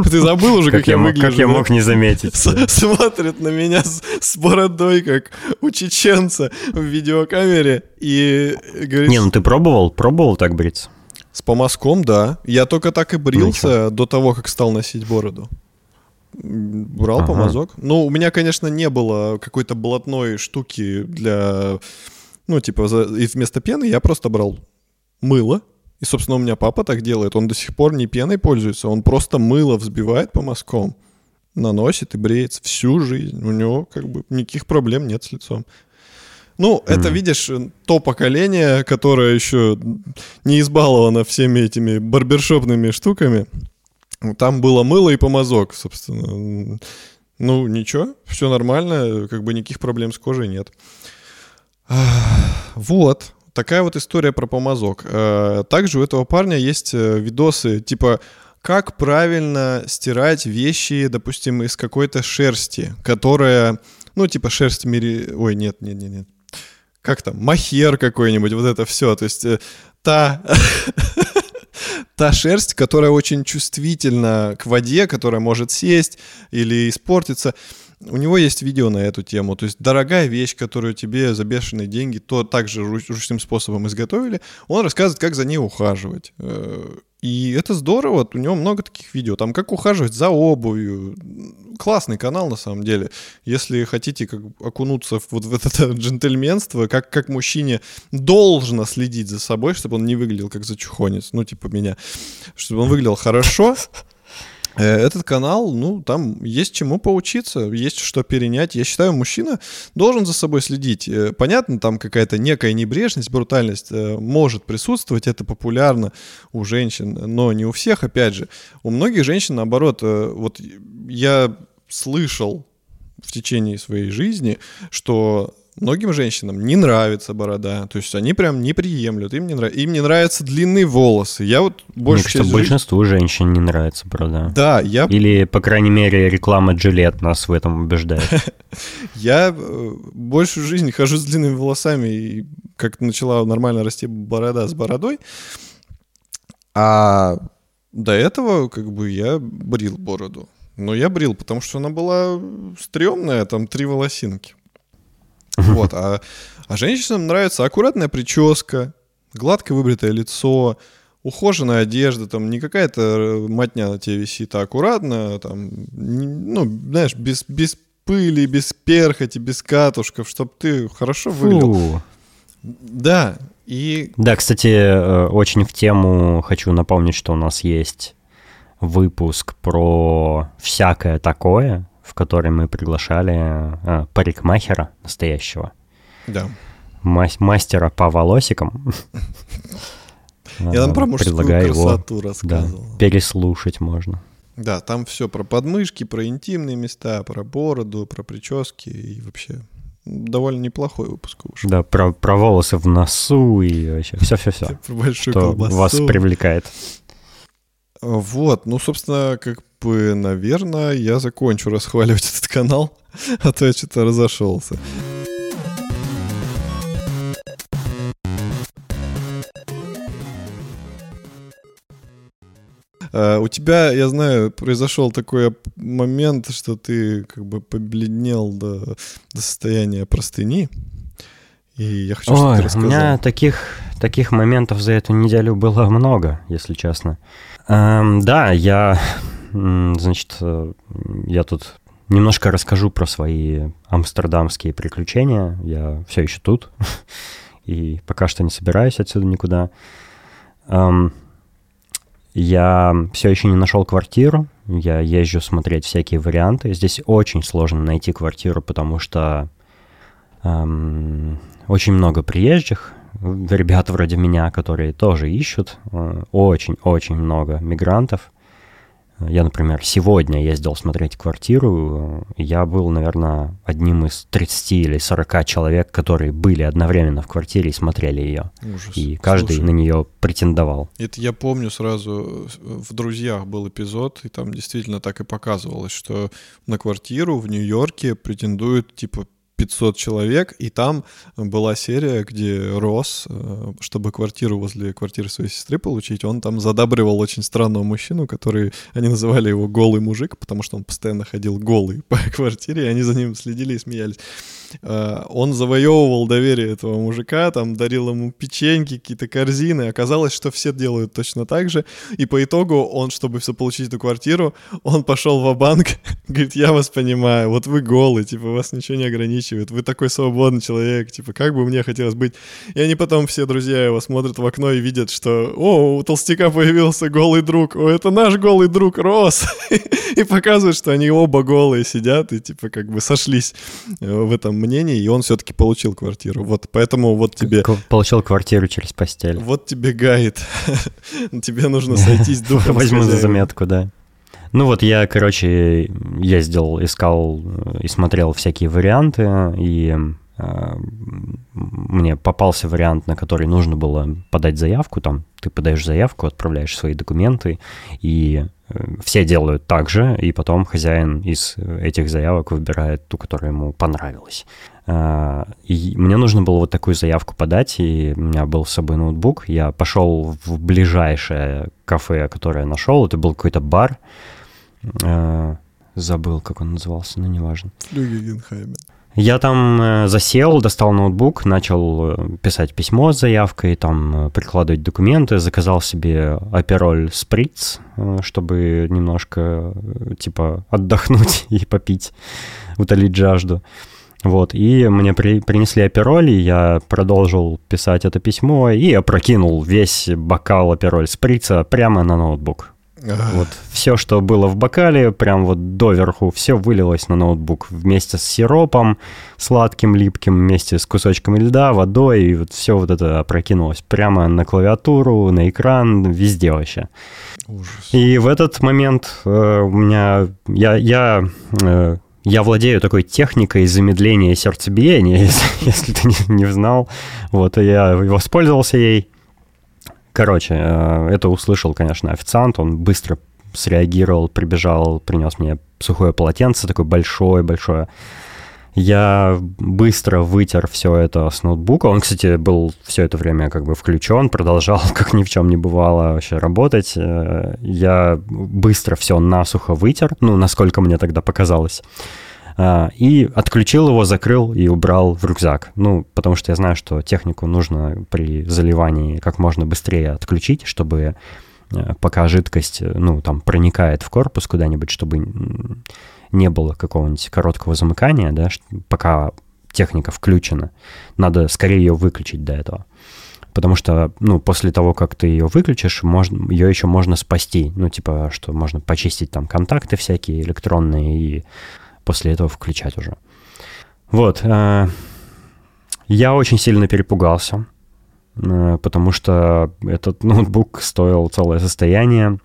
Ты забыл уже, как, как я, я выгляжу? Как я мог не заметить. Смотрят на меня с, с бородой, как у чеченца в видеокамере, и говорит... Не, ну ты пробовал? Пробовал так бриться? С помазком, да. Я только так и брился ну, до того, как стал носить бороду брал ага. помазок. Ну, у меня, конечно, не было какой-то блатной штуки для... Ну, типа, и вместо пены я просто брал мыло. И, собственно, у меня папа так делает. Он до сих пор не пеной пользуется, он просто мыло взбивает по мазкам, наносит и бреется всю жизнь. У него как бы никаких проблем нет с лицом. Ну, mm-hmm. это, видишь, то поколение, которое еще не избаловано всеми этими барбершопными штуками. Там было мыло и помазок, собственно. Ну, ничего, все нормально, как бы никаких проблем с кожей нет. Вот, такая вот история про помазок. Э, также у этого парня есть э, видосы, типа, как правильно стирать вещи, допустим, из какой-то шерсти, которая, ну, типа шерсть мире... Ой, нет, нет, нет, нет. Как там? Махер какой-нибудь, вот это все. То есть э, та та шерсть, которая очень чувствительна к воде, которая может сесть или испортиться. У него есть видео на эту тему. То есть дорогая вещь, которую тебе за бешеные деньги, то также ручным способом изготовили. Он рассказывает, как за ней ухаживать. И это здорово, у него много таких видео. Там как ухаживать за обувью. Классный канал на самом деле. Если хотите как окунуться в, вот в это джентльменство, как, как мужчине должно следить за собой, чтобы он не выглядел как зачухонец, ну типа меня, чтобы он выглядел хорошо, этот канал, ну, там есть чему поучиться, есть что перенять. Я считаю, мужчина должен за собой следить. Э, понятно, там какая-то некая небрежность, брутальность э, может присутствовать, это популярно у женщин, но не у всех, опять же. У многих женщин, наоборот, вот я слышал в течение своей жизни, что многим женщинам не нравится борода, то есть они прям не приемлют, им не, нрав... им не нравятся длинные волосы. Я вот больше Мне кажется, большинству жизни... женщин не нравится борода. Да, я... Или, по крайней мере, реклама Джилет нас в этом убеждает. Я э, большую жизнь хожу с длинными волосами, и как начала нормально расти борода с бородой, а до этого как бы я брил бороду. Но я брил, потому что она была стрёмная, там три волосинки. Вот, а, а женщинам нравится аккуратная прическа, гладко выбритое лицо, ухоженная одежда, там не какая-то матня на тебе висит, а аккуратно, там, ну, знаешь, без, без пыли, без перхоти, без катушков, чтобы ты хорошо выглядел. Да, и... Да, кстати, э, очень в тему хочу напомнить, что у нас есть выпуск про всякое такое, в который мы приглашали а, парикмахера настоящего. Да. Мас- мастера по волосикам. Я нам про мужскую красоту его, рассказывал. Переслушать можно. Да, там все про подмышки, про интимные места, про бороду, про прически и вообще довольно неплохой выпуск уж. Да, про, про волосы в носу и вообще все-все-все. Что колбасу. вас привлекает. Вот, ну, собственно, как бы, наверное, я закончу расхваливать этот канал, а то я что-то разошелся. Uh, у тебя, я знаю, произошел такой момент, что ты как бы побледнел до, до состояния простыни. И я хочу, Ой, чтобы ты рассказал. У меня таких, таких моментов за эту неделю было много, если честно. Эм, да, я, значит, э, я тут немножко расскажу про свои амстердамские приключения. Я все еще тут и пока что не собираюсь отсюда никуда. Я все еще не нашел квартиру. Я езжу смотреть всякие варианты. Здесь очень сложно найти квартиру, потому что эм, очень много приезжих, ребят вроде меня, которые тоже ищут. Очень-очень э, много мигрантов. Я, например, сегодня ездил смотреть квартиру. Я был, наверное, одним из 30 или 40 человек, которые были одновременно в квартире и смотрели ее. Ужас. И каждый Слушай, на нее претендовал. Это я помню сразу, в «Друзьях» был эпизод, и там действительно так и показывалось, что на квартиру в Нью-Йорке претендуют типа 500 человек, и там была серия, где Рос, э, чтобы квартиру возле квартиры своей сестры получить, он там задабривал очень странного мужчину, который, они называли его голый мужик, потому что он постоянно ходил голый по квартире, и они за ним следили и смеялись. Э, он завоевывал доверие этого мужика, там дарил ему печеньки, какие-то корзины. Оказалось, что все делают точно так же. И по итогу он, чтобы все получить эту квартиру, он пошел в банк говорит, я вас понимаю, вот вы голый, типа, вас ничего не ограничивает, вы такой свободный человек, типа, как бы мне хотелось быть. И они потом все друзья его смотрят в окно и видят, что, о, у толстяка появился голый друг, о, это наш голый друг Рос. и показывают, что они оба голые сидят и, типа, как бы сошлись в этом мнении, и он все-таки получил квартиру. Вот поэтому вот тебе... Получил квартиру через постель. Вот тебе гайд. тебе нужно сойтись духом Возьму за заметку, да. Ну вот я, короче, ездил, искал и смотрел всякие варианты, и мне попался вариант, на который нужно было подать заявку. Там ты подаешь заявку, отправляешь свои документы, и все делают так же, и потом хозяин из этих заявок выбирает ту, которая ему понравилась. А, и мне нужно было вот такую заявку подать, и у меня был с собой ноутбук. Я пошел в ближайшее кафе, которое нашел. Это был какой-то бар. А, забыл, как он назывался, но неважно. Флюге я там э, засел, достал ноутбук, начал э, писать письмо с заявкой, там э, прикладывать документы, заказал себе апероль сприц, чтобы немножко, типа, отдохнуть и попить, утолить жажду. Вот, и мне при, принесли апероль, и я продолжил писать это письмо и опрокинул весь бокал апероль сприца прямо на ноутбук. Вот все, что было в бокале, прям вот доверху, все вылилось на ноутбук вместе с сиропом, сладким, липким, вместе с кусочками льда, водой, и вот все вот это опрокинулось прямо на клавиатуру, на экран, везде вообще. Ужас. И в этот момент э, у меня, я, я э, я владею такой техникой замедления сердцебиения, если, если ты не, не знал. Вот, и я воспользовался ей. Короче, э, это услышал, конечно, официант, он быстро среагировал, прибежал, принес мне сухое полотенце, такое большое-большое. Я быстро вытер все это с ноутбука. Он, кстати, был все это время как бы включен, продолжал, как ни в чем не бывало, вообще работать. Э, я быстро все насухо вытер, ну, насколько мне тогда показалось. Э, и отключил его, закрыл и убрал в рюкзак. Ну, потому что я знаю, что технику нужно при заливании как можно быстрее отключить, чтобы э, пока жидкость, ну, там, проникает в корпус куда-нибудь, чтобы не было какого-нибудь короткого замыкания, да, пока техника включена, надо скорее ее выключить до этого. Потому что, ну, после того, как ты ее выключишь, можно, ее еще можно спасти. Ну, типа, что можно почистить там контакты всякие электронные и после этого включать уже. Вот. Э, я очень сильно перепугался, э, потому что этот ноутбук стоил целое состояние.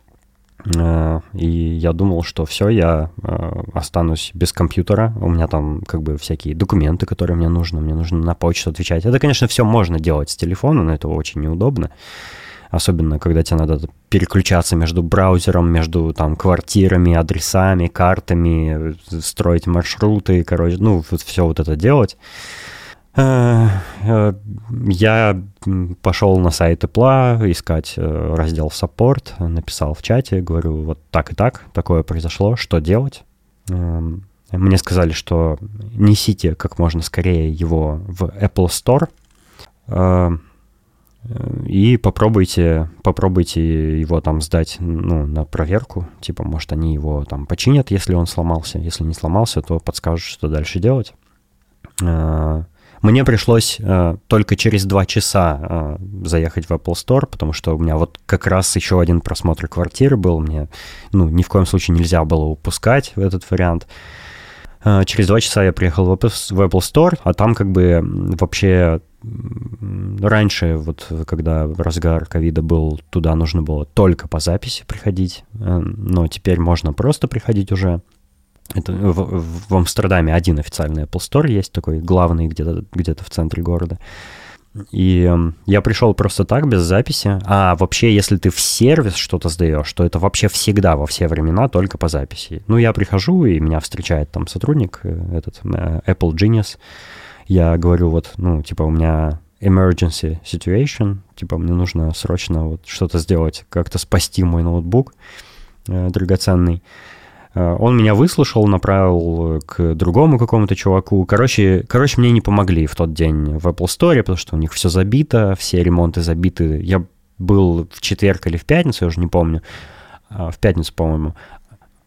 Э, и я думал, что все, я э, останусь без компьютера. У меня там как бы всякие документы, которые мне нужны. Мне нужно на почту отвечать. Это, конечно, все можно делать с телефона, но это очень неудобно. Особенно, когда тебе надо переключаться между браузером, между там квартирами, адресами, картами, строить маршруты, короче, ну, вот все вот это делать. Э, э, я пошел на сайт Apple искать э, раздел Support, написал в чате, говорю, вот так и так, такое произошло, что делать? Эм, мне сказали, что несите как можно скорее его в Apple Store и попробуйте, попробуйте его там сдать ну, на проверку. Типа, может, они его там починят, если он сломался. Если не сломался, то подскажут, что дальше делать. Мне пришлось э, только через два часа э, заехать в Apple Store, потому что у меня вот как раз еще один просмотр квартиры был. Мне ну, ни в коем случае нельзя было упускать этот вариант. Через два часа я приехал в Apple Store, а там как бы вообще раньше, вот когда разгар ковида был, туда нужно было только по записи приходить, э, но теперь можно просто приходить уже. Это в, в Амстердаме один официальный Apple Store есть такой, главный где-то где в центре города. И э, я пришел просто так, без записи. А вообще, если ты в сервис что-то сдаешь, то это вообще всегда, во все времена, только по записи. Ну, я прихожу, и меня встречает там сотрудник, э, этот э, Apple Genius. Я говорю, вот, ну, типа, у меня emergency situation, типа, мне нужно срочно вот что-то сделать, как-то спасти мой ноутбук э, драгоценный. Э, он меня выслушал, направил к другому какому-то чуваку. Короче, короче, мне не помогли в тот день в Apple Store, потому что у них все забито, все ремонты забиты. Я был в четверг или в пятницу, я уже не помню. А, в пятницу, по-моему.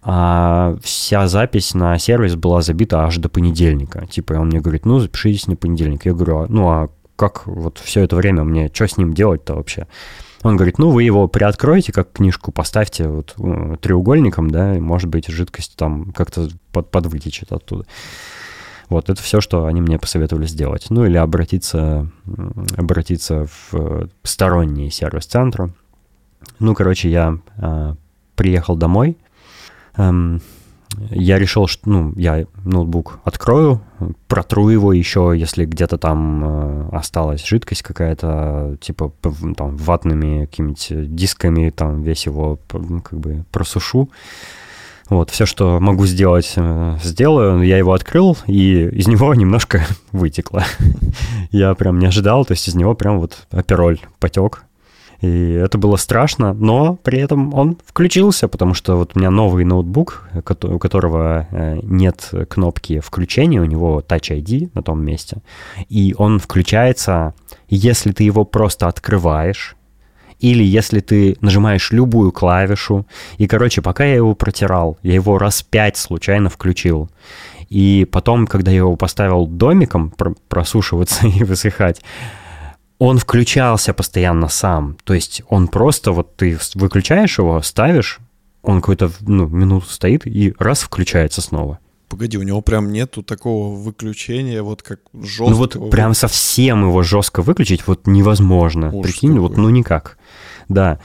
А вся запись на сервис была забита аж до понедельника. Типа он мне говорит, ну, запишитесь на понедельник. Я говорю, а, ну, а как вот все это время мне, что с ним делать-то вообще? Он говорит, ну, вы его приоткроете как книжку, поставьте вот э, треугольником, да, и, может быть, жидкость там как-то под, подвытечет оттуда. Вот, это все, что они мне посоветовали сделать. Ну, или обратиться, обратиться в э, сторонний сервис-центр. Ну, короче, я э, приехал домой, эм, я решил, что ну, я ноутбук открою, протру его еще, если где-то там э, осталась жидкость какая-то, типа там ватными какими-нибудь дисками, там весь его ну, как бы просушу. Вот, все, что могу сделать, э, сделаю. Я его открыл, и из него немножко вытекло. Я прям не ожидал, то есть из него прям вот апероль потек. И это было страшно, но при этом он включился, потому что вот у меня новый ноутбук, у которого э, нет кнопки включения, у него Touch ID на том месте, и он включается, если ты его просто открываешь, или если ты нажимаешь любую клавишу. И, короче, пока я его протирал, я его раз пять случайно включил. И потом, когда я его поставил домиком просушиваться и высыхать, он включался постоянно сам. То есть он просто, вот ты выключаешь его, ставишь, он какой-то, ну, минуту стоит и раз включается снова. Погоди, у него прям нету такого выключения, вот как жестко. Ну вот прям совсем его жестко выключить вот невозможно. Ужас Прикинь, какой. вот ну никак. Да.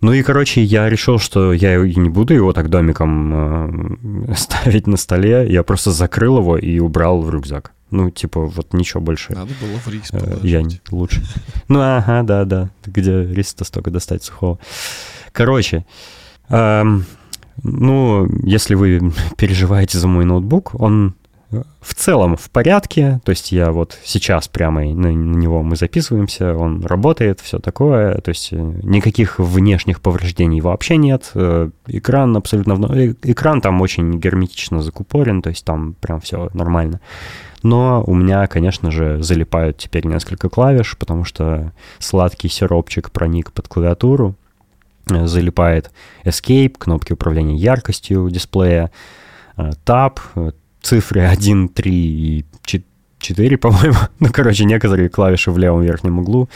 Ну и, короче, я решил, что я не буду его так домиком э, ставить на столе. Я просто закрыл его и убрал в рюкзак. Ну, типа, вот ничего больше. Надо было в рис э, Я не лучше. Ну, ага, да, да. Где рис-то столько достать сухого. Короче, эм, ну, если вы переживаете за мой ноутбук, он в целом в порядке, то есть я вот сейчас прямо на, него мы записываемся, он работает, все такое, то есть э, никаких внешних повреждений вообще нет, э, экран абсолютно, э, экран там очень герметично закупорен, то есть там прям все нормально. Но у меня, конечно же, залипают теперь несколько клавиш, потому что сладкий сиропчик проник под клавиатуру, залипает Escape, кнопки управления яркостью дисплея, Tab, цифры 1, 3 и 4, по-моему. ну, короче, некоторые клавиши в левом верхнем углу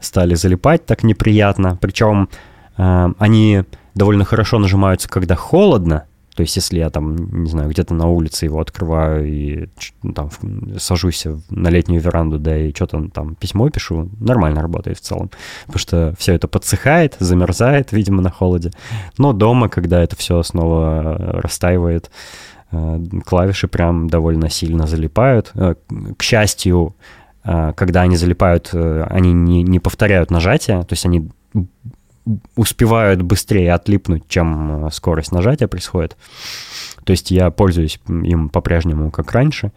стали залипать так неприятно. Причем э, они довольно хорошо нажимаются, когда холодно. То есть, если я там, не знаю, где-то на улице его открываю и ну, там сажусь на летнюю веранду, да, и что-то там письмо пишу, нормально работает в целом. Потому что все это подсыхает, замерзает, видимо, на холоде. Но дома, когда это все снова растаивает, Э, клавиши прям довольно сильно залипают. Э, к счастью, э, когда они залипают, они не, не повторяют нажатия, то есть они успевают быстрее отлипнуть, чем скорость нажатия происходит. То есть я пользуюсь им по-прежнему как раньше,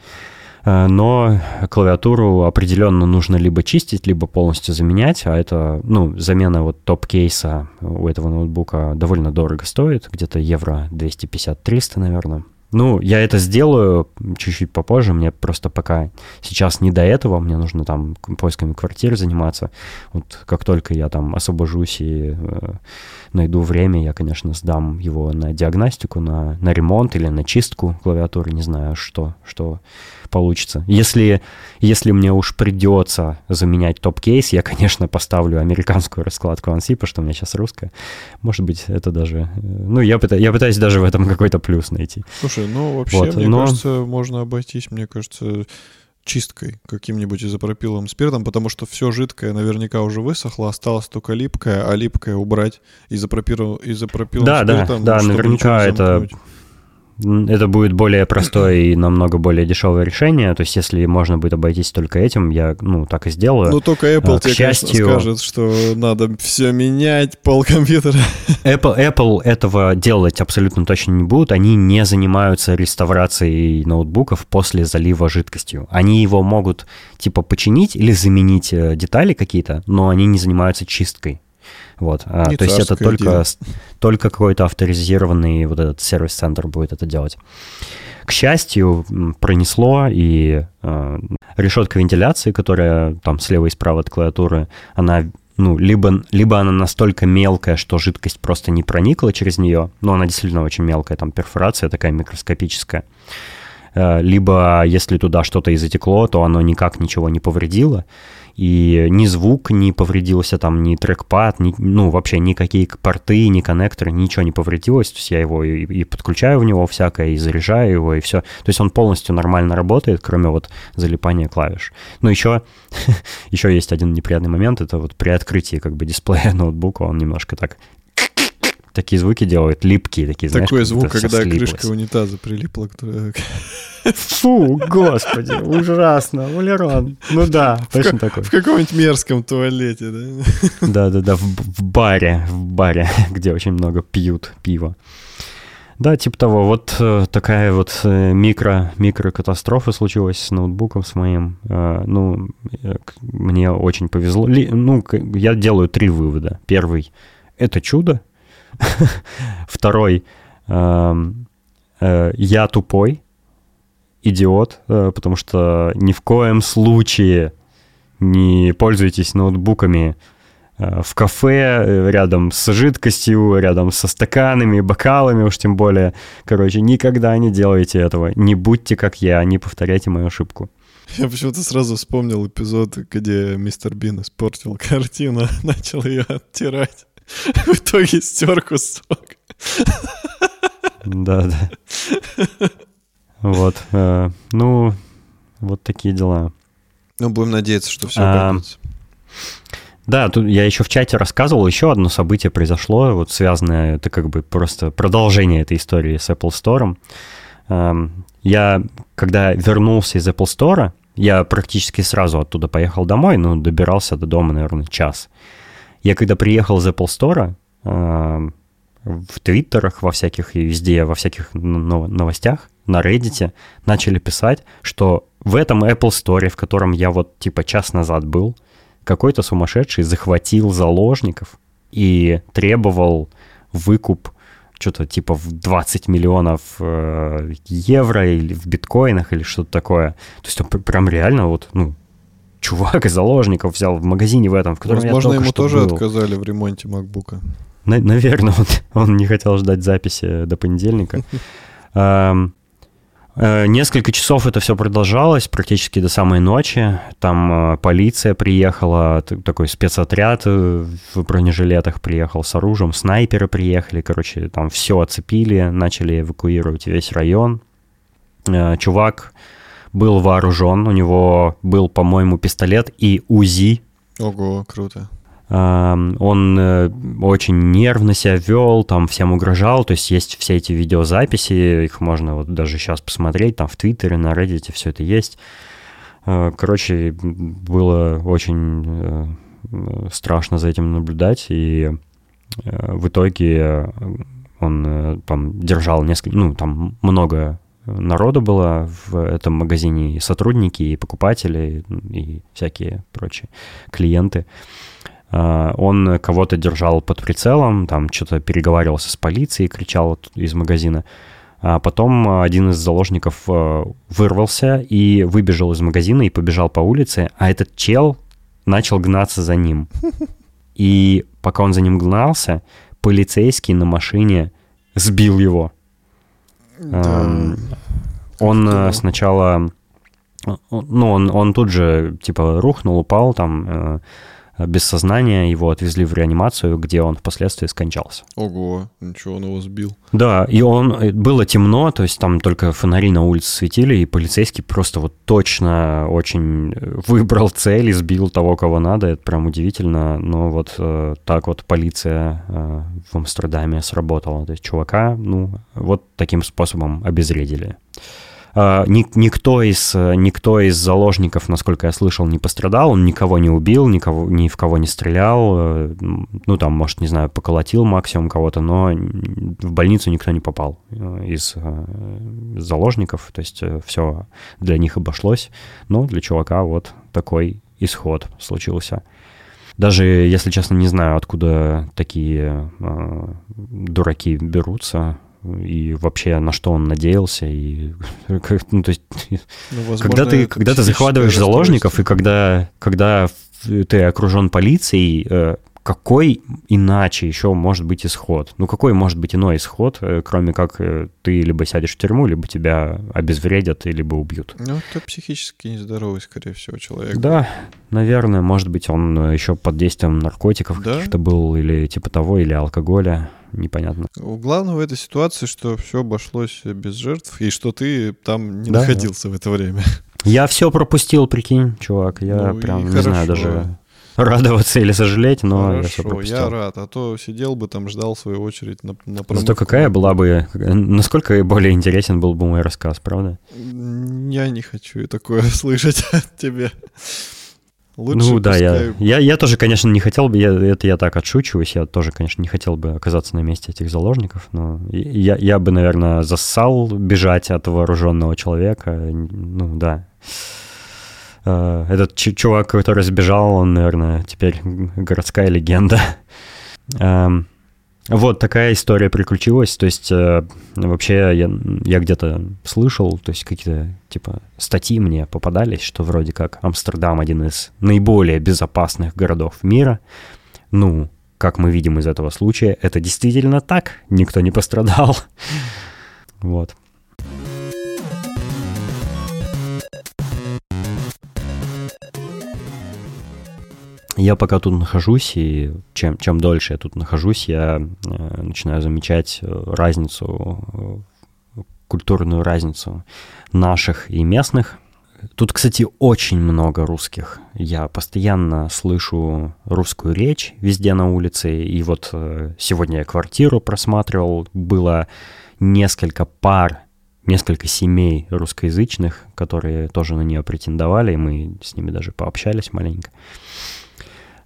но клавиатуру определенно нужно либо чистить, либо полностью заменять, а это, ну, замена вот топ-кейса у этого ноутбука довольно дорого стоит, где-то евро 250-300, наверное. Ну, я это сделаю чуть-чуть попозже, мне просто пока сейчас не до этого, мне нужно там поисками квартир заниматься. Вот как только я там освобожусь и э, найду время, я, конечно, сдам его на диагностику, на, на ремонт или на чистку клавиатуры, не знаю, что, что получится. Если, если мне уж придется заменять топ-кейс, я, конечно, поставлю американскую раскладку ANSI, потому что у меня сейчас русская. Может быть, это даже... Э, ну, я, пытаюсь, я пытаюсь даже в этом какой-то плюс найти. Слушай, ну, вообще, вот, мне но... кажется, можно обойтись, мне кажется, чисткой каким-нибудь изопропиловым спиртом, потому что все жидкое наверняка уже высохло, осталось только липкое, а липкое убрать изопропиловым, изопропиловым да, спиртом. Да, да, наверняка это это будет более простое и намного более дешевое решение. То есть, если можно будет обойтись только этим, я, ну, так и сделаю. Ну, только Apple а, тебе, счастью, скажет, что надо все менять, пол компьютера. Apple, Apple этого делать абсолютно точно не будут. Они не занимаются реставрацией ноутбуков после залива жидкостью. Они его могут, типа, починить или заменить э, детали какие-то, но они не занимаются чисткой. Вот. А, то есть это только, только какой-то авторизированный вот этот сервис-центр будет это делать. К счастью, пронесло, и э, решетка вентиляции, которая там слева и справа от клавиатуры, она ну, либо, либо она настолько мелкая, что жидкость просто не проникла через нее, но она действительно очень мелкая, там перфорация такая микроскопическая, э, либо если туда что-то и затекло, то оно никак ничего не повредило, и ни звук не повредился, там ни трекпад, ни, ну, вообще никакие порты, ни коннекторы, ничего не повредилось, то есть я его и, и подключаю в него всякое, и заряжаю его, и все. То есть он полностью нормально работает, кроме вот залипания клавиш. Но еще, еще есть один неприятный момент, это вот при открытии как бы дисплея ноутбука он немножко так такие звуки делают, липкие такие, знаешь. Такой звук, когда крышка унитаза прилипла. Которая... Фу, господи, ужасно, Валерон. Ну да, точно такой. В каком-нибудь мерзком туалете, да? Да-да-да, в, в баре, в баре, где очень много пьют пиво. Да, типа того, вот э, такая вот э, микро, микрокатастрофа случилась с ноутбуком с моим. Э, ну, мне очень повезло. Ну, я делаю три вывода. Первый — это чудо, Второй, эм, э, я тупой, идиот, э, потому что ни в коем случае не пользуйтесь ноутбуками э, в кафе, рядом с жидкостью, рядом со стаканами, бокалами уж тем более. Короче, никогда не делайте этого. Не будьте как я, не повторяйте мою ошибку. Я почему-то сразу вспомнил эпизод, где мистер Бин испортил картину, начал ее оттирать. В итоге стер кусок. Да, да. Вот. Э, ну, вот такие дела. Ну, будем надеяться, что все а, обойдется. Да, тут я еще в чате рассказывал, еще одно событие произошло, вот связанное, это как бы просто продолжение этой истории с Apple Store. Эм, я, когда вернулся из Apple Store, я практически сразу оттуда поехал домой, но добирался до дома, наверное, час. Я когда приехал из Apple Store, эм, в твиттерах, во всяких и везде, во всяких новостях, на Reddit начали писать, что в этом Apple Store, в котором я вот типа час назад был, какой-то сумасшедший захватил заложников и требовал выкуп что-то типа в 20 миллионов э, евро или в биткоинах или что-то такое. То есть он прям реально вот, ну, чувак заложников взял в магазине в этом, в котором Возможно, я ему что тоже был. отказали в ремонте макбука. На- наверное, он, он не хотел ждать записи до понедельника. Э, несколько часов это все продолжалось, практически до самой ночи. Там э, полиция приехала, такой спецотряд э, в бронежилетах приехал с оружием, снайперы приехали, короче, там все оцепили, начали эвакуировать весь район. Чувак был вооружен, у него был, по-моему, пистолет и УЗИ. Ого, круто. Он э, очень нервно себя вел, там всем угрожал, то есть есть все эти видеозаписи, их можно вот даже сейчас посмотреть, там в Твиттере, на Reddit все это есть. Э, короче, было очень э, страшно за этим наблюдать, и в итоге он там держал несколько, ну, там много народу было в этом магазине, и сотрудники, и покупатели, и всякие прочие клиенты. А, он кого-то держал под прицелом, там что-то переговаривался с полицией, кричал из магазина. А потом один из заложников э, вырвался и выбежал из магазина и побежал по улице, а этот чел начал гнаться за ним. И пока он за ним гнался, полицейский на машине сбил его. Да. Он? Э, сначала... Ну, он, он тут же, типа, рухнул, упал там, э, без сознания, его отвезли в реанимацию, где он впоследствии скончался. Ого, ничего, он его сбил. Да, и он, э, было темно, то есть там только фонари на улице светили, и полицейский просто вот точно очень э, выбрал цель и сбил того, кого надо, это прям удивительно, но вот э, так вот полиция э, в Амстердаме сработала, то есть чувака, ну, вот таким способом обезвредили. А, никто из, никто из заложников, насколько я слышал, не пострадал, он никого не убил, никого, ни в кого не стрелял, э, ну, там, может, не знаю, поколотил максимум кого-то, но в больницу никто не попал э, из э, заложников, то есть все для них обошлось, но для чувака вот такой исход случился. Даже, если честно, не знаю, откуда такие э, дураки берутся и вообще на что он надеялся и ну, то есть ну, возможно, когда ты когда ты захватываешь заложников и когда когда ты окружен полицией э, какой иначе еще может быть исход? Ну, какой может быть иной исход, э, кроме как э, ты либо сядешь в тюрьму, либо тебя обезвредят, либо убьют? Ну, это психически нездоровый, скорее всего, человек. Да, наверное, может быть, он еще под действием наркотиков да? каких-то был, или типа того, или алкоголя непонятно. Главное в этой ситуации, что все обошлось без жертв, и что ты там не да, находился да. в это время. Я все пропустил, прикинь, чувак. Я ну, прям не хорошо. знаю даже радоваться или сожалеть, но Хорошо, я все пропустил. я рад, а то сидел бы там, ждал свою очередь на, на промывку. Зато какая была бы, насколько более интересен был бы мой рассказ, правда? Я не хочу такое слышать от тебя. Лучше ну да, я, я, я тоже, конечно, не хотел бы, я, это я так отшучиваюсь, я тоже, конечно, не хотел бы оказаться на месте этих заложников, но я, я бы, наверное, зассал бежать от вооруженного человека, ну да. Э, этот чувак, который сбежал, он, наверное, теперь городская легенда. Вот такая история приключилась. То есть э, вообще я, я где-то слышал, то есть какие-то типа статьи мне попадались, что вроде как Амстердам один из наиболее безопасных городов мира. Ну, как мы видим из этого случая, это действительно так. Никто не пострадал. Вот. Я пока тут нахожусь, и чем, чем дольше я тут нахожусь, я э, начинаю замечать э, разницу, э, культурную разницу наших и местных. Тут, кстати, очень много русских. Я постоянно слышу русскую речь везде на улице. И вот э, сегодня я квартиру просматривал. Было несколько пар, несколько семей русскоязычных, которые тоже на нее претендовали. И мы с ними даже пообщались маленько.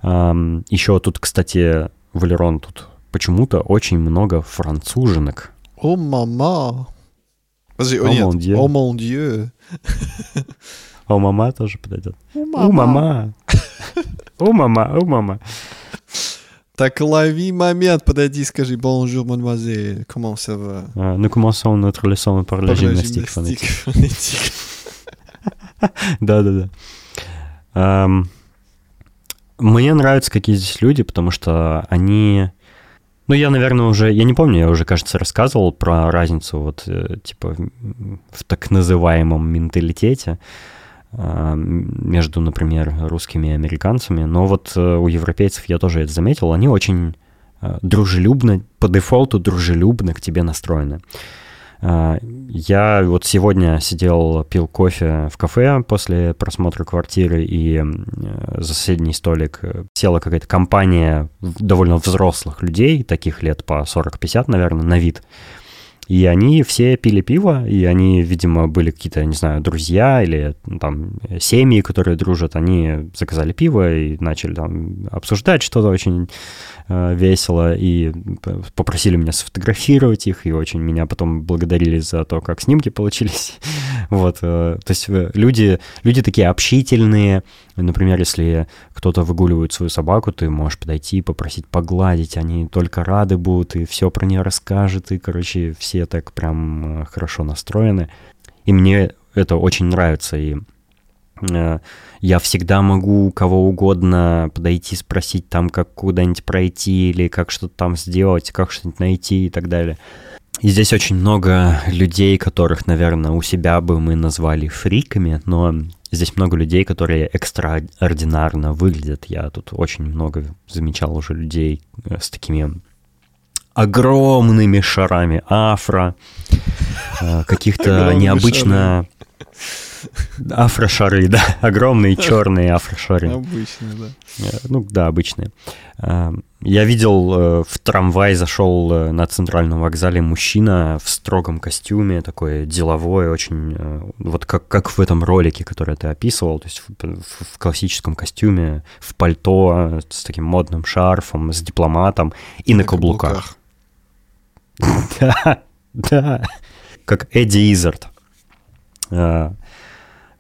Еще тут, кстати, Валерон, тут почему-то очень много француженок. О, мама! Подожди, о, нет. О, мон дью. О, мама тоже подойдет. О, мама. О, мама, о, мама. Так лови момент, подойди, скажи bonjour, mademoiselle, comment ça va? Uh, nous commençons notre leçon par la gymnastique phonétique. Да-да-да. Мне нравятся какие здесь люди, потому что они... Ну, я, наверное, уже... Я не помню, я уже, кажется, рассказывал про разницу вот, э, типа, в так называемом менталитете а, между, например, русскими и американцами. Но вот э, у европейцев я тоже это заметил. Они очень э, дружелюбно, по дефолту дружелюбно к тебе настроены. Я вот сегодня сидел, пил кофе в кафе после просмотра квартиры, и за соседний столик села какая-то компания довольно взрослых людей, таких лет по 40-50, наверное, на вид. И они все пили пиво, и они, видимо, были какие-то, не знаю, друзья или ну, там семьи, которые дружат, они заказали пиво и начали там обсуждать что-то очень э, весело, и попросили меня сфотографировать их, и очень меня потом благодарили за то, как снимки получились. вот, э, то есть э, люди, люди такие общительные, например, если кто-то выгуливает свою собаку, ты можешь подойти попросить погладить, они только рады будут, и все про нее расскажут, и, короче, все так прям э, хорошо настроены. И мне это очень нравится. И я всегда могу кого угодно подойти, спросить там, как куда-нибудь пройти или как что-то там сделать, как что-нибудь найти и так далее. И здесь очень много людей, которых, наверное, у себя бы мы назвали фриками, но здесь много людей, которые экстраординарно выглядят. Я тут очень много замечал уже людей э, с такими огромными шарами афро, э, каких-то необычно... Афрошары, да, огромные черные афрошары. Обычные, да. Э, ну, да, обычные. Э, я видел в трамвай, зашел на центральном вокзале мужчина в строгом костюме, такой деловой, очень... Вот как, как в этом ролике, который ты описывал, то есть в, в классическом костюме, в пальто, с таким модным шарфом, с дипломатом и на, на каблуках. каблуках. Да, да. Как Эдди Изард.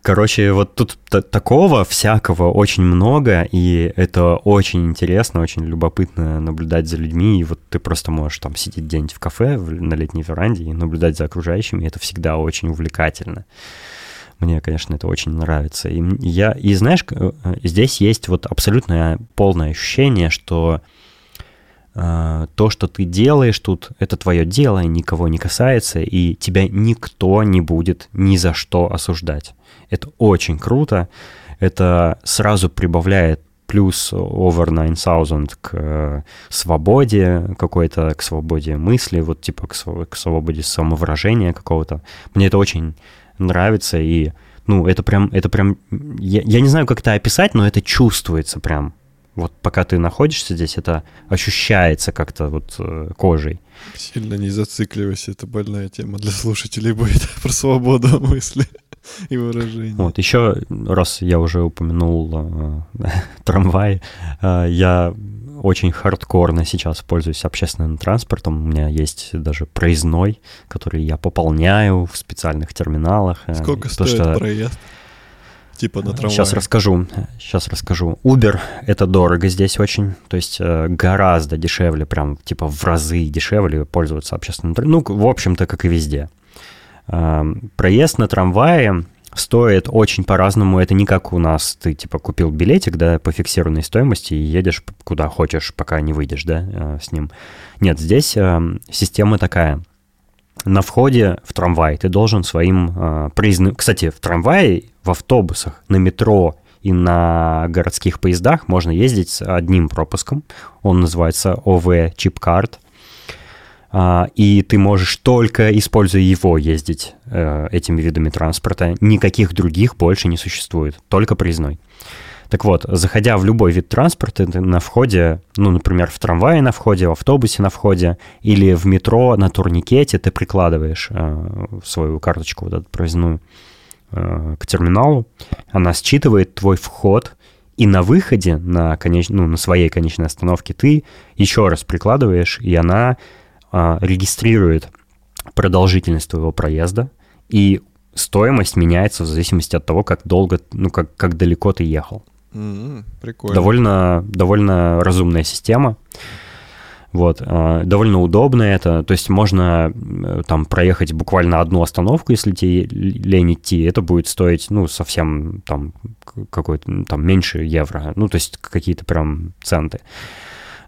Короче, вот тут такого всякого очень много, и это очень интересно, очень любопытно наблюдать за людьми. И вот ты просто можешь там сидеть где-нибудь в кафе на летней веранде и наблюдать за окружающими. И это всегда очень увлекательно. Мне, конечно, это очень нравится. И, я, и знаешь, э, здесь есть вот абсолютное полное ощущение, что а, то, что ты делаешь тут, это твое дело, никого не касается, и тебя никто не будет ни за что осуждать. Это очень круто, это сразу прибавляет плюс over 9000 к э, свободе какой-то, к свободе мысли, вот типа к, к свободе самовыражения какого-то. Мне это очень нравится, и ну, это прям, это прям, я, я не знаю, как это описать, но это чувствуется прям вот пока ты находишься здесь, это ощущается как-то вот э, кожей. Сильно не зацикливайся, это больная тема для слушателей будет про свободу мысли и выражения. Вот, еще раз я уже упомянул э, трамвай, э, я очень хардкорно сейчас пользуюсь общественным транспортом. У меня есть даже проездной, который я пополняю в специальных терминалах. Э, Сколько То, стоит что... проезд? Типа на трамвае. Сейчас расскажу. Сейчас расскажу. Uber — это дорого здесь очень. То есть гораздо дешевле, прям типа в разы дешевле пользоваться общественным транспортом. Ну, в общем-то, как и везде. Э, проезд на трамвае стоит очень по-разному. Это не как у нас. Ты типа купил билетик, да, по фиксированной стоимости и едешь куда хочешь, пока не выйдешь, да, э, с ним. Нет, здесь система такая — на входе в трамвай ты должен своим э. Кстати, в трамвае, в автобусах, на метро и на городских поездах можно ездить с одним пропуском. Он называется ОВ Чипкарт. А, и ты можешь только, используя его, ездить э, этими видами транспорта. Никаких других больше не существует, только проездной. Так вот, заходя в любой вид транспорта, на входе, ну, например, в трамвае на входе, в автобусе на входе или в метро на турникете ты прикладываешь э, свою карточку вот эту проездную э, к терминалу, она считывает твой вход, и на выходе, на, конеч... ну, на своей конечной остановке ты еще раз прикладываешь, и она регистрирует продолжительность твоего проезда, и стоимость меняется в зависимости от того, как долго, ну, как, как далеко ты ехал. Mm-hmm, прикольно. Довольно, довольно разумная система. Вот, э, довольно удобно это, то есть можно э, там проехать буквально одну остановку, если тебе лень идти, это будет стоить, ну, совсем там какой-то, там, меньше евро, ну, то есть какие-то прям центы. А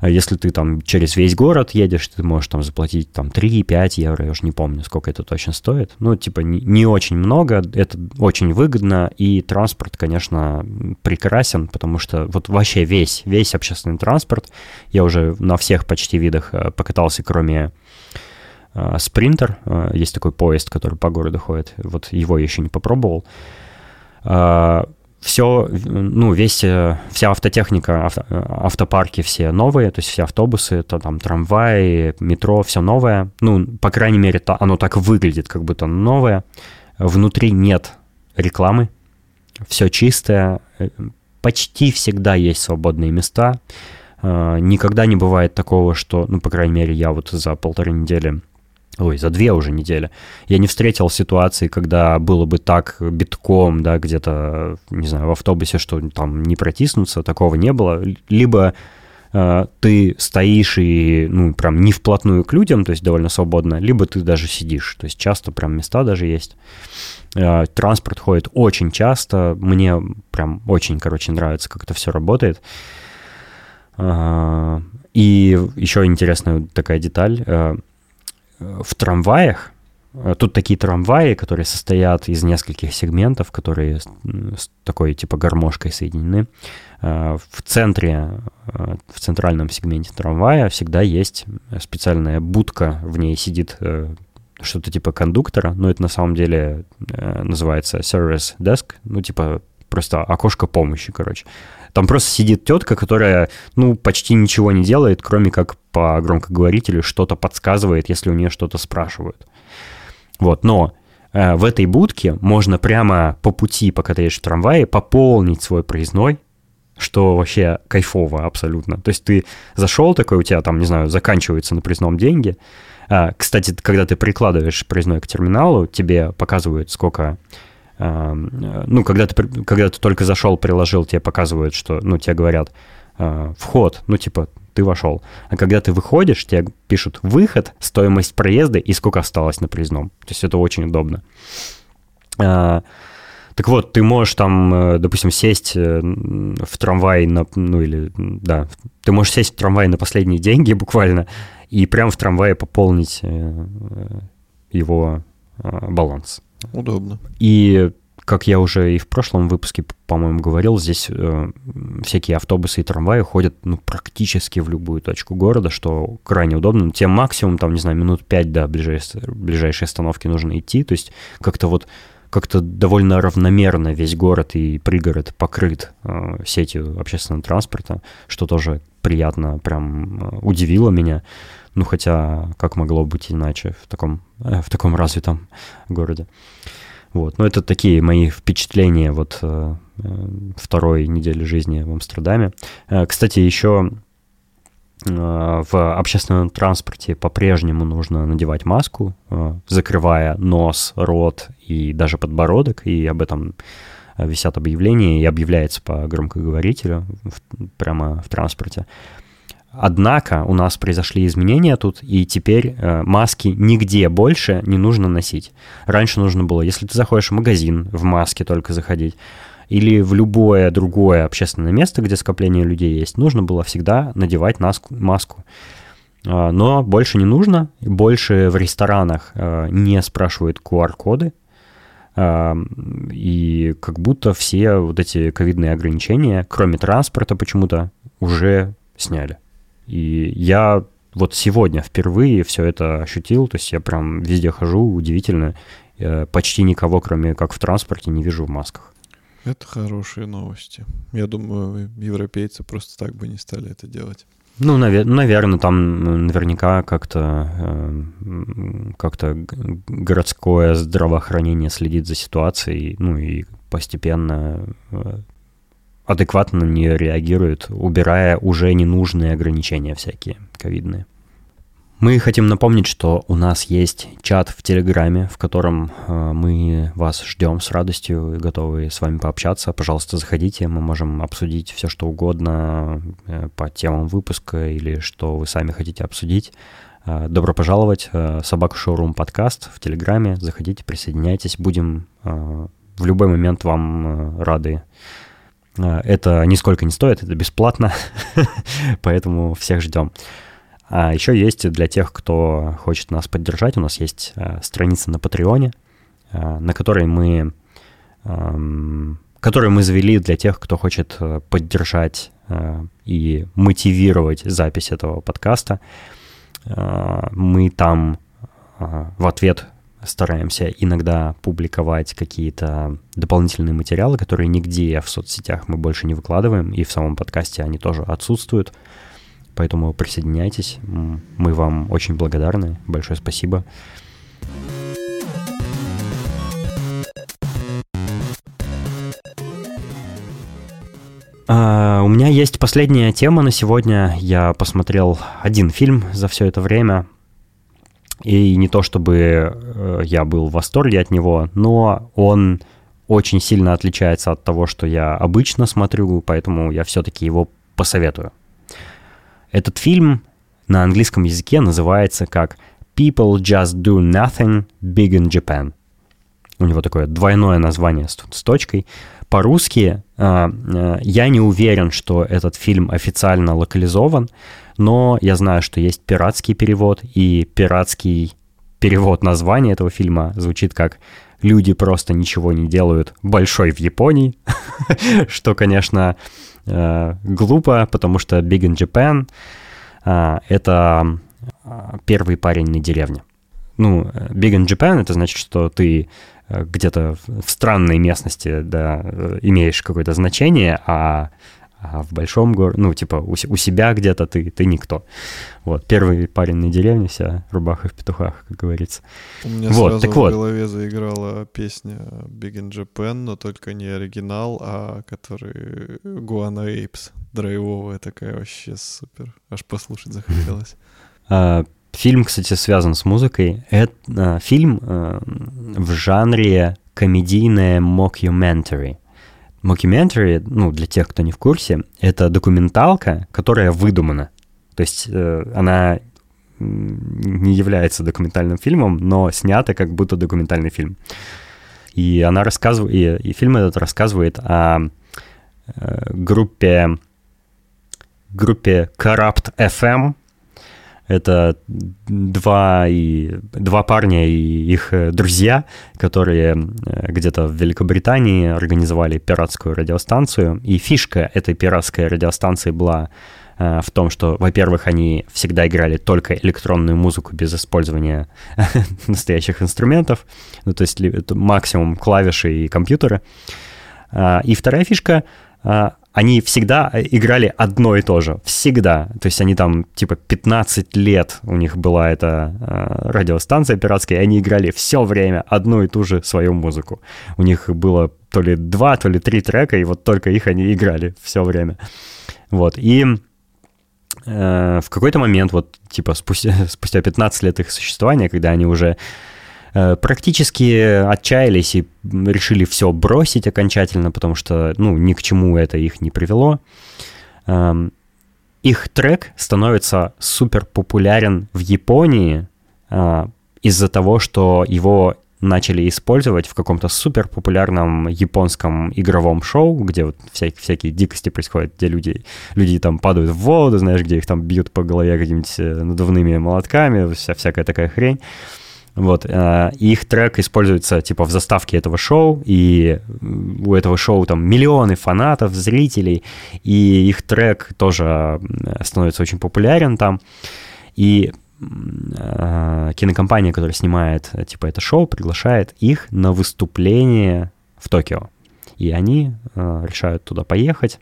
если ты там через весь город едешь, ты можешь там заплатить там 3-5 евро, я уже не помню, сколько это точно стоит. Ну, типа, не, не очень много, это очень выгодно, и транспорт, конечно, прекрасен, потому что вот вообще весь, весь общественный транспорт, я уже на всех почти видах э, покатался, кроме э, Спринтер, э, есть такой поезд, который по городу ходит, вот его еще не попробовал все, ну, весь, э, вся автотехника, авто, автопарки все новые, то есть все автобусы, то там трамваи, метро, все новое. Ну, по крайней мере, то, оно так выглядит, как будто новое. Внутри нет рекламы, все чистое, э, почти всегда есть свободные места. Э, никогда не бывает такого, что, ну, по крайней мере, я вот за полторы недели ой, за две уже недели, я не встретил ситуации, когда было бы так битком, да, где-то, не знаю, в автобусе, что там не протиснуться, такого не было. Либо э, ты стоишь и, ну, прям не вплотную к людям, то есть довольно свободно, либо ты даже сидишь, то есть часто прям места даже есть. Э, транспорт ходит очень часто, мне прям очень, короче, нравится, как это все работает. Э, и еще интересная такая деталь э, – в трамваях, э, тут такие трамваи, которые состоят из нескольких сегментов, которые с такой типа гармошкой соединены. Э, в центре, э, в центральном сегменте трамвая всегда есть специальная будка, в ней сидит что-то типа кондуктора, но это на самом деле называется service desk, ну типа просто окошко помощи, короче. Там просто сидит тетка, которая, ну, почти ничего не делает, кроме как по громкоговорителю что-то подсказывает, если у нее что-то спрашивают. Вот, но э, в этой будке можно прямо по пути, пока ты едешь в трамвае, пополнить свой проездной, что вообще кайфово абсолютно. То есть ты зашел такой, у тебя там, не знаю, заканчивается на проездном деньги. А, кстати, когда ты прикладываешь проездной к терминалу, тебе показывают, сколько ну, когда ты, когда ты только зашел, приложил, тебе показывают, что, ну, тебе говорят, а, вход, ну, типа, ты вошел. А когда ты выходишь, тебе пишут выход, стоимость проезда и сколько осталось на проездном. То есть это очень удобно. А, так вот, ты можешь там, э, допустим, сесть э, в трамвай на, ну или, да, ты можешь сесть в трамвай на последние деньги буквально и прямо в трамвае пополнить э, его баланс. Удобно. И как я уже и в прошлом выпуске, по-моему, говорил, здесь э, всякие автобусы и трамваи ходят ну, практически в любую точку города, что крайне удобно. Тем максимум, там, не знаю, минут пять до ближайшей, ближайшей остановки нужно идти. То есть как-то вот как-то довольно равномерно весь город и пригород покрыт э, сетью общественного транспорта, что тоже приятно, прям э, удивило меня. Ну, хотя, как могло быть иначе в таком, э, в таком развитом городе. Вот. Но это такие мои впечатления вот второй недели жизни в Амстердаме. Кстати, еще в общественном транспорте по-прежнему нужно надевать маску, э, закрывая нос, рот и даже подбородок, и об этом висят объявления и объявляется по громкоговорителю в, прямо в транспорте. Однако у нас произошли изменения тут, и теперь э, маски нигде больше не нужно носить. Раньше нужно было, если ты заходишь в магазин, в маске только заходить, или в любое другое общественное место, где скопление людей есть, нужно было всегда надевать маску. Э, но больше не нужно, больше в ресторанах э, не спрашивают QR-коды, э, и как будто все вот эти ковидные ограничения, кроме транспорта почему-то, уже сняли. И я вот сегодня впервые все это ощутил, то есть я прям везде хожу, удивительно, э, почти никого, кроме как в транспорте, не вижу в масках. Это хорошие новости. Я думаю, европейцы просто так бы не стали это делать. Ну, навер- наверное, там наверняка как-то э, как-то городское здравоохранение следит за ситуацией, ну и постепенно э, адекватно на нее реагирует, убирая уже ненужные ограничения всякие ковидные. Мы хотим напомнить, что у нас есть чат в Телеграме, в котором э, мы вас ждем с радостью и готовы с вами пообщаться. Пожалуйста, заходите, мы можем обсудить все, что угодно э, по темам выпуска или что вы сами хотите обсудить. Э, добро пожаловать, э, Собака Шоурум подкаст в Телеграме. Заходите, присоединяйтесь, будем в любой момент вам рады. Это нисколько не стоит, это бесплатно, поэтому всех ждем. А еще есть для тех, кто хочет нас поддержать, у нас есть э, страница на Патреоне, э, на которой мы, э, которую мы завели для тех, кто хочет э, поддержать и мотивировать запись этого подкаста. Мы там в ответ стараемся иногда публиковать какие-то дополнительные материалы, которые нигде в соцсетях мы больше не выкладываем, и в самом подкасте они тоже отсутствуют. Поэтому присоединяйтесь. Мы вам очень благодарны. Большое спасибо. Uh, у меня есть последняя тема на сегодня. Я посмотрел один фильм за все это время. И не то чтобы uh, я был в восторге от него, но он очень сильно отличается от того, что я обычно смотрю, поэтому я все-таки его посоветую. Этот фильм на английском языке называется как People Just Do Nothing Big in Japan. У него такое двойное название с, с точкой. По-русски э, э, я не уверен, что этот фильм официально локализован, но я знаю, что есть пиратский перевод, и пиратский перевод названия этого фильма звучит как «Люди просто ничего не делают. Большой в Японии», что, конечно, э, глупо, потому что Big in Japan э, это первый парень на деревне. Ну, Big in Japan это значит, что ты где-то в странной местности, да, имеешь какое-то значение, а, а в большом городе, ну, типа у, у себя где-то ты, ты никто. Вот, первый парень на деревне, вся рубаха в петухах, как говорится. У меня вот, сразу так в вот. голове заиграла песня Big in Japan, но только не оригинал, а который Guana Apes, драйвовая такая вообще супер. Аж послушать захотелось. А, Фильм, кстати, связан с музыкой. Это э, фильм э, в жанре комедийное mockumentary. Mockumentary, ну, для тех, кто не в курсе, это документалка, которая выдумана. То есть э, она не является документальным фильмом, но снята как будто документальный фильм. И она рассказывает, и, и фильм этот рассказывает о э, группе группе Corrupt FM, это два, и, два парня и их э, друзья, которые э, где-то в Великобритании организовали пиратскую радиостанцию. И фишка этой пиратской радиостанции была э, в том, что, во-первых, они всегда играли только электронную музыку без использования настоящих инструментов, ну, то есть максимум клавиши и компьютеры. И вторая фишка они всегда э, играли одно и то же. Всегда. То есть они там, типа, 15 лет у них была эта э, радиостанция пиратская, и они играли все время одну и ту же свою музыку. У них было то ли два, то ли три трека, и вот только их они играли все время. Вот. И э, в какой-то момент, вот, типа, спустя, спустя 15 лет их существования, когда они уже практически отчаялись и решили все бросить окончательно, потому что, ну, ни к чему это их не привело. Эм, их трек становится супер популярен в Японии э, из-за того, что его начали использовать в каком-то супер популярном японском игровом шоу, где вот всякие, всякие дикости происходят, где люди, люди там падают в воду, знаешь, где их там бьют по голове какими-нибудь э, надувными молотками, вся, всякая такая хрень. Вот, э, их трек используется типа в заставке этого шоу, и у этого шоу там миллионы фанатов, зрителей, и их трек тоже становится очень популярен там. И э, кинокомпания, которая снимает э, типа это шоу, приглашает их на выступление в Токио. И они э, решают туда поехать.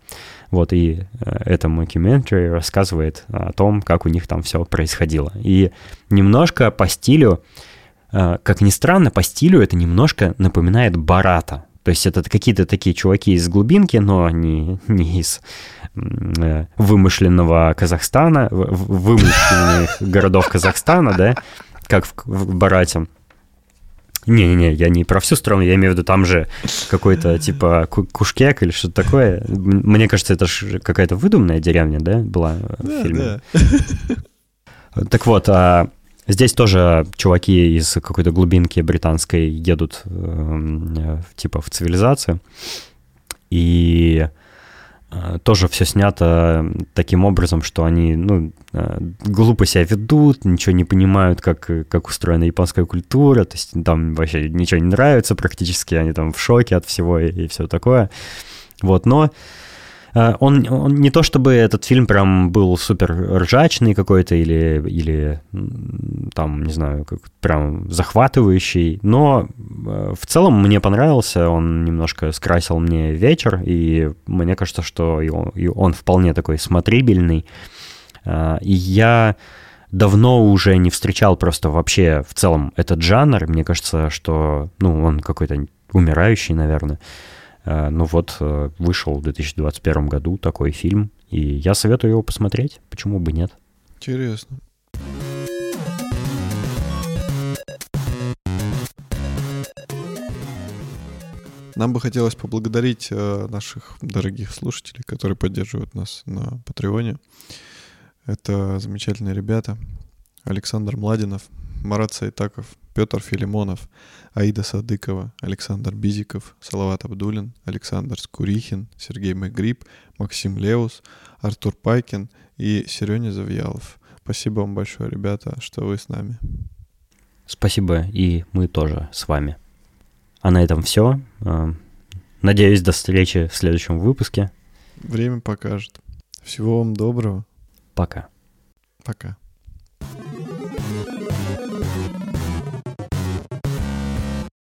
Вот, и э, это мокюментари рассказывает о том, как у них там все происходило. И немножко по стилю, э, как ни странно, по стилю это немножко напоминает Барата. То есть это какие-то такие чуваки из глубинки, но не, не из э, вымышленного Казахстана, вымышленных городов Казахстана, да, как в, в Барате. Не-не-не, я не про всю страну, я имею в виду там же какой-то типа Кушкек или что-то такое. Мне кажется, это же какая-то выдуманная деревня, да, была да, в фильме. Да. Так вот, а здесь тоже чуваки из какой-то глубинки британской едут э, типа в цивилизацию. И Э, тоже все снято таким образом, что они ну, э, глупо себя ведут, ничего не понимают, как, как устроена японская культура, то есть там вообще ничего не нравится практически, они там в шоке от всего и, и все такое. Вот, но он, он не то чтобы этот фильм прям был супер ржачный какой-то или, или там, не знаю, как прям захватывающий, но э, в целом мне понравился, он немножко скрасил мне вечер, и мне кажется, что и он, и он вполне такой смотрибельный. Э, и я давно уже не встречал просто вообще в целом этот жанр. Мне кажется, что ну, он какой-то умирающий, наверное. Э, ну вот, э, вышел в 2021 году такой фильм, и я советую его посмотреть, почему бы нет. Интересно. Нам бы хотелось поблагодарить э, наших дорогих слушателей, которые поддерживают нас на Патреоне. Это замечательные ребята. Александр Младинов, Марат Сайтаков, Петр Филимонов, Аида Садыкова, Александр Бизиков, Салават Абдулин, Александр Скурихин, Сергей Мэгриб, Максим Леус, Артур Пайкин и Сереня Завьялов. Спасибо вам большое, ребята, что вы с нами. Спасибо, и мы тоже с вами. А на этом все. А, надеюсь, до встречи в следующем выпуске. Время покажет. Всего вам доброго. Пока. Пока.